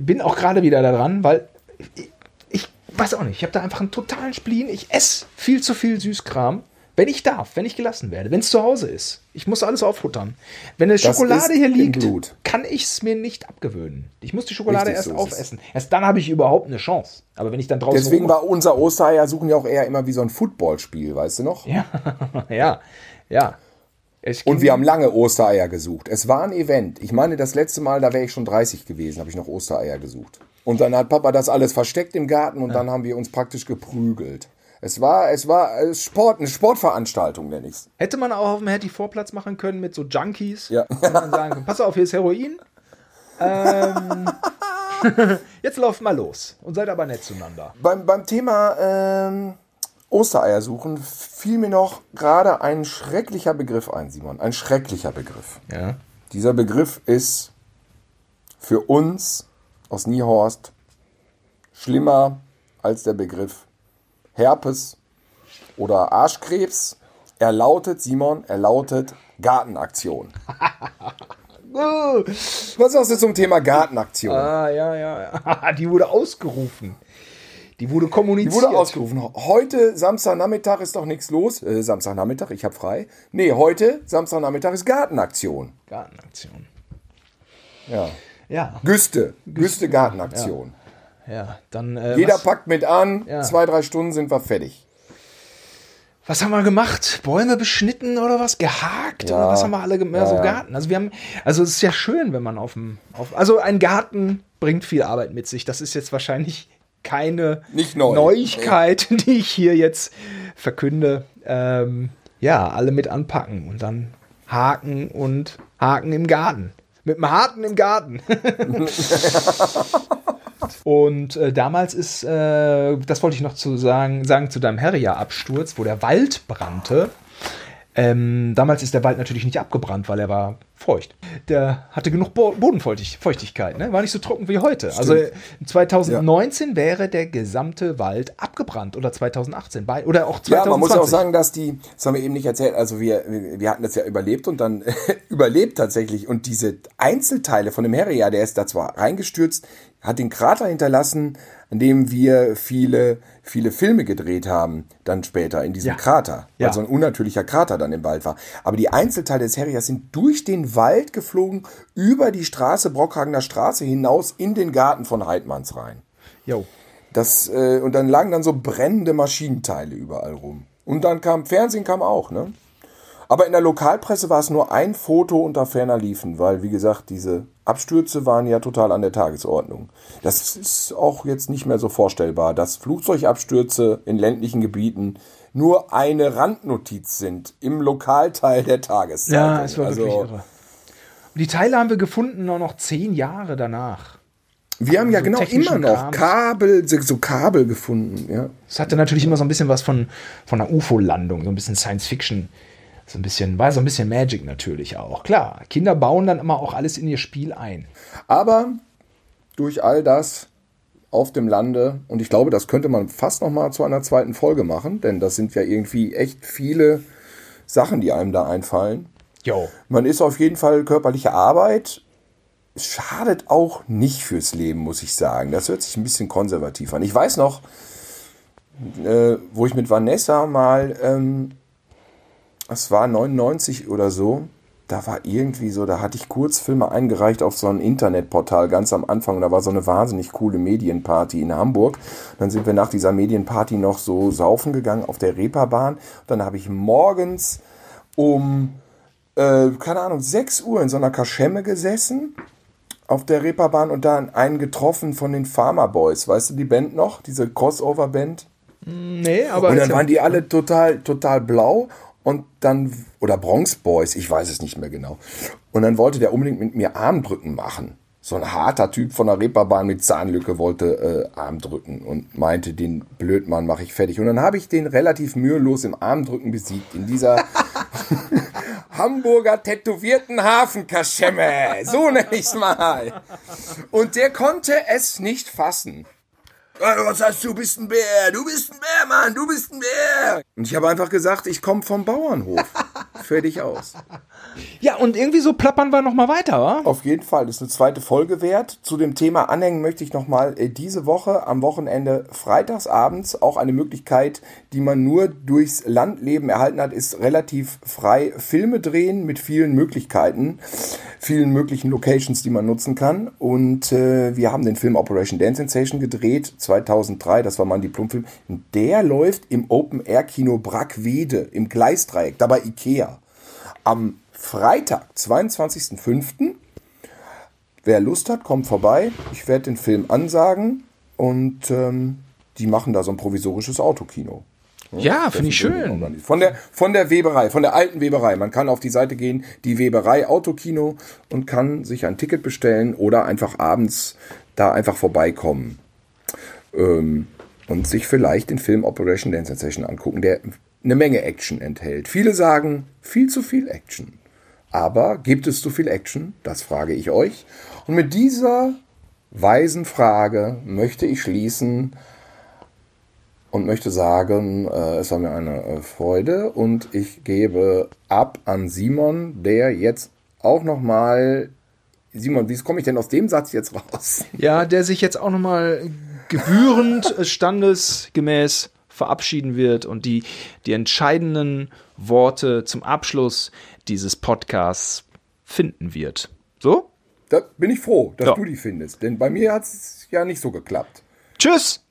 bin auch gerade wieder daran, weil ich, ich weiß auch nicht, ich habe da einfach einen totalen Spleen. Ich esse viel zu viel Süßkram. Wenn ich darf, wenn ich gelassen werde, wenn es zu Hause ist. Ich muss alles auffuttern. Wenn eine Schokolade hier liegt, kann ich es mir nicht abgewöhnen. Ich muss die Schokolade Richtig, erst so aufessen. Erst dann habe ich überhaupt eine Chance. Aber wenn ich dann draußen. Deswegen war unser Ostereier suchen ja auch eher immer wie so ein Footballspiel, weißt du noch? Ja, ja, ja. Und wir haben lange Ostereier gesucht. Es war ein Event. Ich meine, das letzte Mal, da wäre ich schon 30 gewesen, habe ich noch Ostereier gesucht. Und dann hat Papa das alles versteckt im Garten und ja. dann haben wir uns praktisch geprügelt. Es war, es war äh, Sport, eine Sportveranstaltung, nenne ich Hätte man auch auf dem Hattie Vorplatz machen können mit so Junkies. Ja. man sagen, pass auf, hier ist Heroin. Ähm, jetzt lauft mal los und seid aber nett zueinander. Beim, beim Thema ähm, Ostereier suchen fiel mir noch gerade ein schrecklicher Begriff ein, Simon. Ein schrecklicher Begriff. Ja. Dieser Begriff ist für uns aus Niehorst schlimmer als der Begriff Herpes oder Arschkrebs. Er lautet, Simon, er lautet Gartenaktion. Was sagst du zum Thema Gartenaktion? Ah, ja, ja, ja. Die wurde ausgerufen. Die wurde kommuniziert. Die wurde ausgerufen. Heute, Samstagnachmittag, ist doch nichts los. Äh, Samstagnachmittag, ich habe frei. Nee, heute, Samstagnachmittag, ist Gartenaktion. Gartenaktion. Ja. Ja. Güste. Güste Gartenaktion. Ja. Ja, dann. Äh, Jeder was? packt mit an, ja. zwei, drei Stunden sind wir fertig. Was haben wir gemacht? Bäume beschnitten oder was? Gehakt? Ja. Oder was haben wir alle gemacht? Ja, so Garten. Also wir haben, also es ist ja schön, wenn man auf dem, auf, also ein Garten bringt viel Arbeit mit sich. Das ist jetzt wahrscheinlich keine neu. Neuigkeit, nee. die ich hier jetzt verkünde. Ähm, ja, alle mit anpacken und dann haken und haken im Garten. Mit dem Harten im Garten. Und äh, damals ist, äh, das wollte ich noch zu sagen, sagen zu deinem Herria-Absturz, wo der Wald brannte. Ähm, damals ist der Wald natürlich nicht abgebrannt, weil er war feucht. Der hatte genug Bo Bodenfeuchtigkeit, ne? war nicht so trocken wie heute. Stimmt. Also 2019 ja. wäre der gesamte Wald abgebrannt oder 2018 bei, oder auch 2020. Ja, man muss auch sagen, dass die, das haben wir eben nicht erzählt, also wir, wir hatten das ja überlebt und dann überlebt tatsächlich und diese Einzelteile von dem Harrier, der ist da zwar reingestürzt, hat den Krater hinterlassen, an dem wir viele, viele Filme gedreht haben, dann später in diesem ja. Krater, weil ja. so ein unnatürlicher Krater dann im Wald war. Aber die Einzelteile des Harriers sind durch den Wald geflogen, über die Straße, Brockhagener Straße hinaus in den Garten von Heidmanns rein. Jo. Das, äh, und dann lagen dann so brennende Maschinenteile überall rum. Und dann kam, Fernsehen kam auch, ne? Aber in der Lokalpresse war es nur ein Foto unter ferner Liefen, weil, wie gesagt, diese Abstürze waren ja total an der Tagesordnung. Das ist auch jetzt nicht mehr so vorstellbar, dass Flugzeugabstürze in ländlichen Gebieten nur eine Randnotiz sind im Lokalteil der Tageszeitung. Ja, es war also, wirklich irre. Und die Teile haben wir gefunden nur noch zehn Jahre danach. Wir haben ja so genau immer noch. Kabel, so Kabel gefunden, ja. Es hatte natürlich immer so ein bisschen was von, von einer UFO-Landung, so ein bisschen Science-Fiction. So ein bisschen, war so ein bisschen Magic natürlich auch. Klar, Kinder bauen dann immer auch alles in ihr Spiel ein. Aber durch all das auf dem Lande, und ich glaube, das könnte man fast noch mal zu einer zweiten Folge machen, denn das sind ja irgendwie echt viele Sachen, die einem da einfallen. Jo. Man ist auf jeden Fall körperliche Arbeit. Schadet auch nicht fürs Leben, muss ich sagen. Das hört sich ein bisschen konservativ an. Ich weiß noch, äh, wo ich mit Vanessa mal ähm, es war 99 oder so, da war irgendwie so, da hatte ich Kurzfilme eingereicht auf so ein Internetportal ganz am Anfang. Und da war so eine wahnsinnig coole Medienparty in Hamburg. Dann sind wir nach dieser Medienparty noch so saufen gegangen auf der Reeperbahn. Dann habe ich morgens um, äh, keine Ahnung, 6 Uhr in so einer Kaschemme gesessen auf der Reeperbahn und da einen getroffen von den Farmer Boys. Weißt du die Band noch? Diese Crossover-Band? Nee, aber. Und dann waren die alle total, total blau und dann, oder Bronx Boys, ich weiß es nicht mehr genau. Und dann wollte der unbedingt mit mir Armdrücken machen. So ein harter Typ von der Reeperbahn mit Zahnlücke wollte äh, Armdrücken und meinte, den Blödmann mache ich fertig. Und dann habe ich den relativ mühelos im Armdrücken besiegt, in dieser Hamburger tätowierten Hafenkaschemme. So nenne ich's mal. Und der konnte es nicht fassen. "Äh, Was du? Du bist ein Bär. Du bist ein Bär, Mann. Du bist ein Bär. Und ich habe einfach gesagt, ich komme vom Bauernhof. Fertig aus. Ja, und irgendwie so plappern wir noch mal weiter, wa? Auf jeden Fall, das ist eine zweite Folge wert. Zu dem Thema Anhängen möchte ich nochmal äh, diese Woche am Wochenende freitagsabends auch eine Möglichkeit, die man nur durchs Landleben erhalten hat, ist relativ frei Filme drehen mit vielen Möglichkeiten, vielen möglichen Locations, die man nutzen kann. Und äh, wir haben den Film Operation Dance Sensation gedreht, 2003, das war mal ein Diplomfilm. Der läuft im Open-Air-Kino Brackwede im Gleisdreieck, dabei Ikea. Am Freitag, 22.05. Wer Lust hat, kommt vorbei. Ich werde den Film ansagen und ähm, die machen da so ein provisorisches Autokino. Ja, finde ich schön. Von der, von der Weberei, von der alten Weberei. Man kann auf die Seite gehen, die Weberei Autokino und kann sich ein Ticket bestellen oder einfach abends da einfach vorbeikommen. Ähm, und sich vielleicht den Film Operation Dance Sensation angucken, der eine Menge Action enthält. Viele sagen, viel zu viel Action. Aber gibt es zu viel Action? Das frage ich euch. Und mit dieser weisen Frage möchte ich schließen und möchte sagen, äh, es war mir eine äh, Freude und ich gebe ab an Simon, der jetzt auch noch mal Simon, wie komme ich denn aus dem Satz jetzt raus? Ja, der sich jetzt auch noch mal gebührend äh, standesgemäß verabschieden wird und die, die entscheidenden Worte zum Abschluss dieses Podcasts finden wird. So? Da bin ich froh, dass Ja. du die findest, denn bei mir hat es ja nicht so geklappt. Tschüss!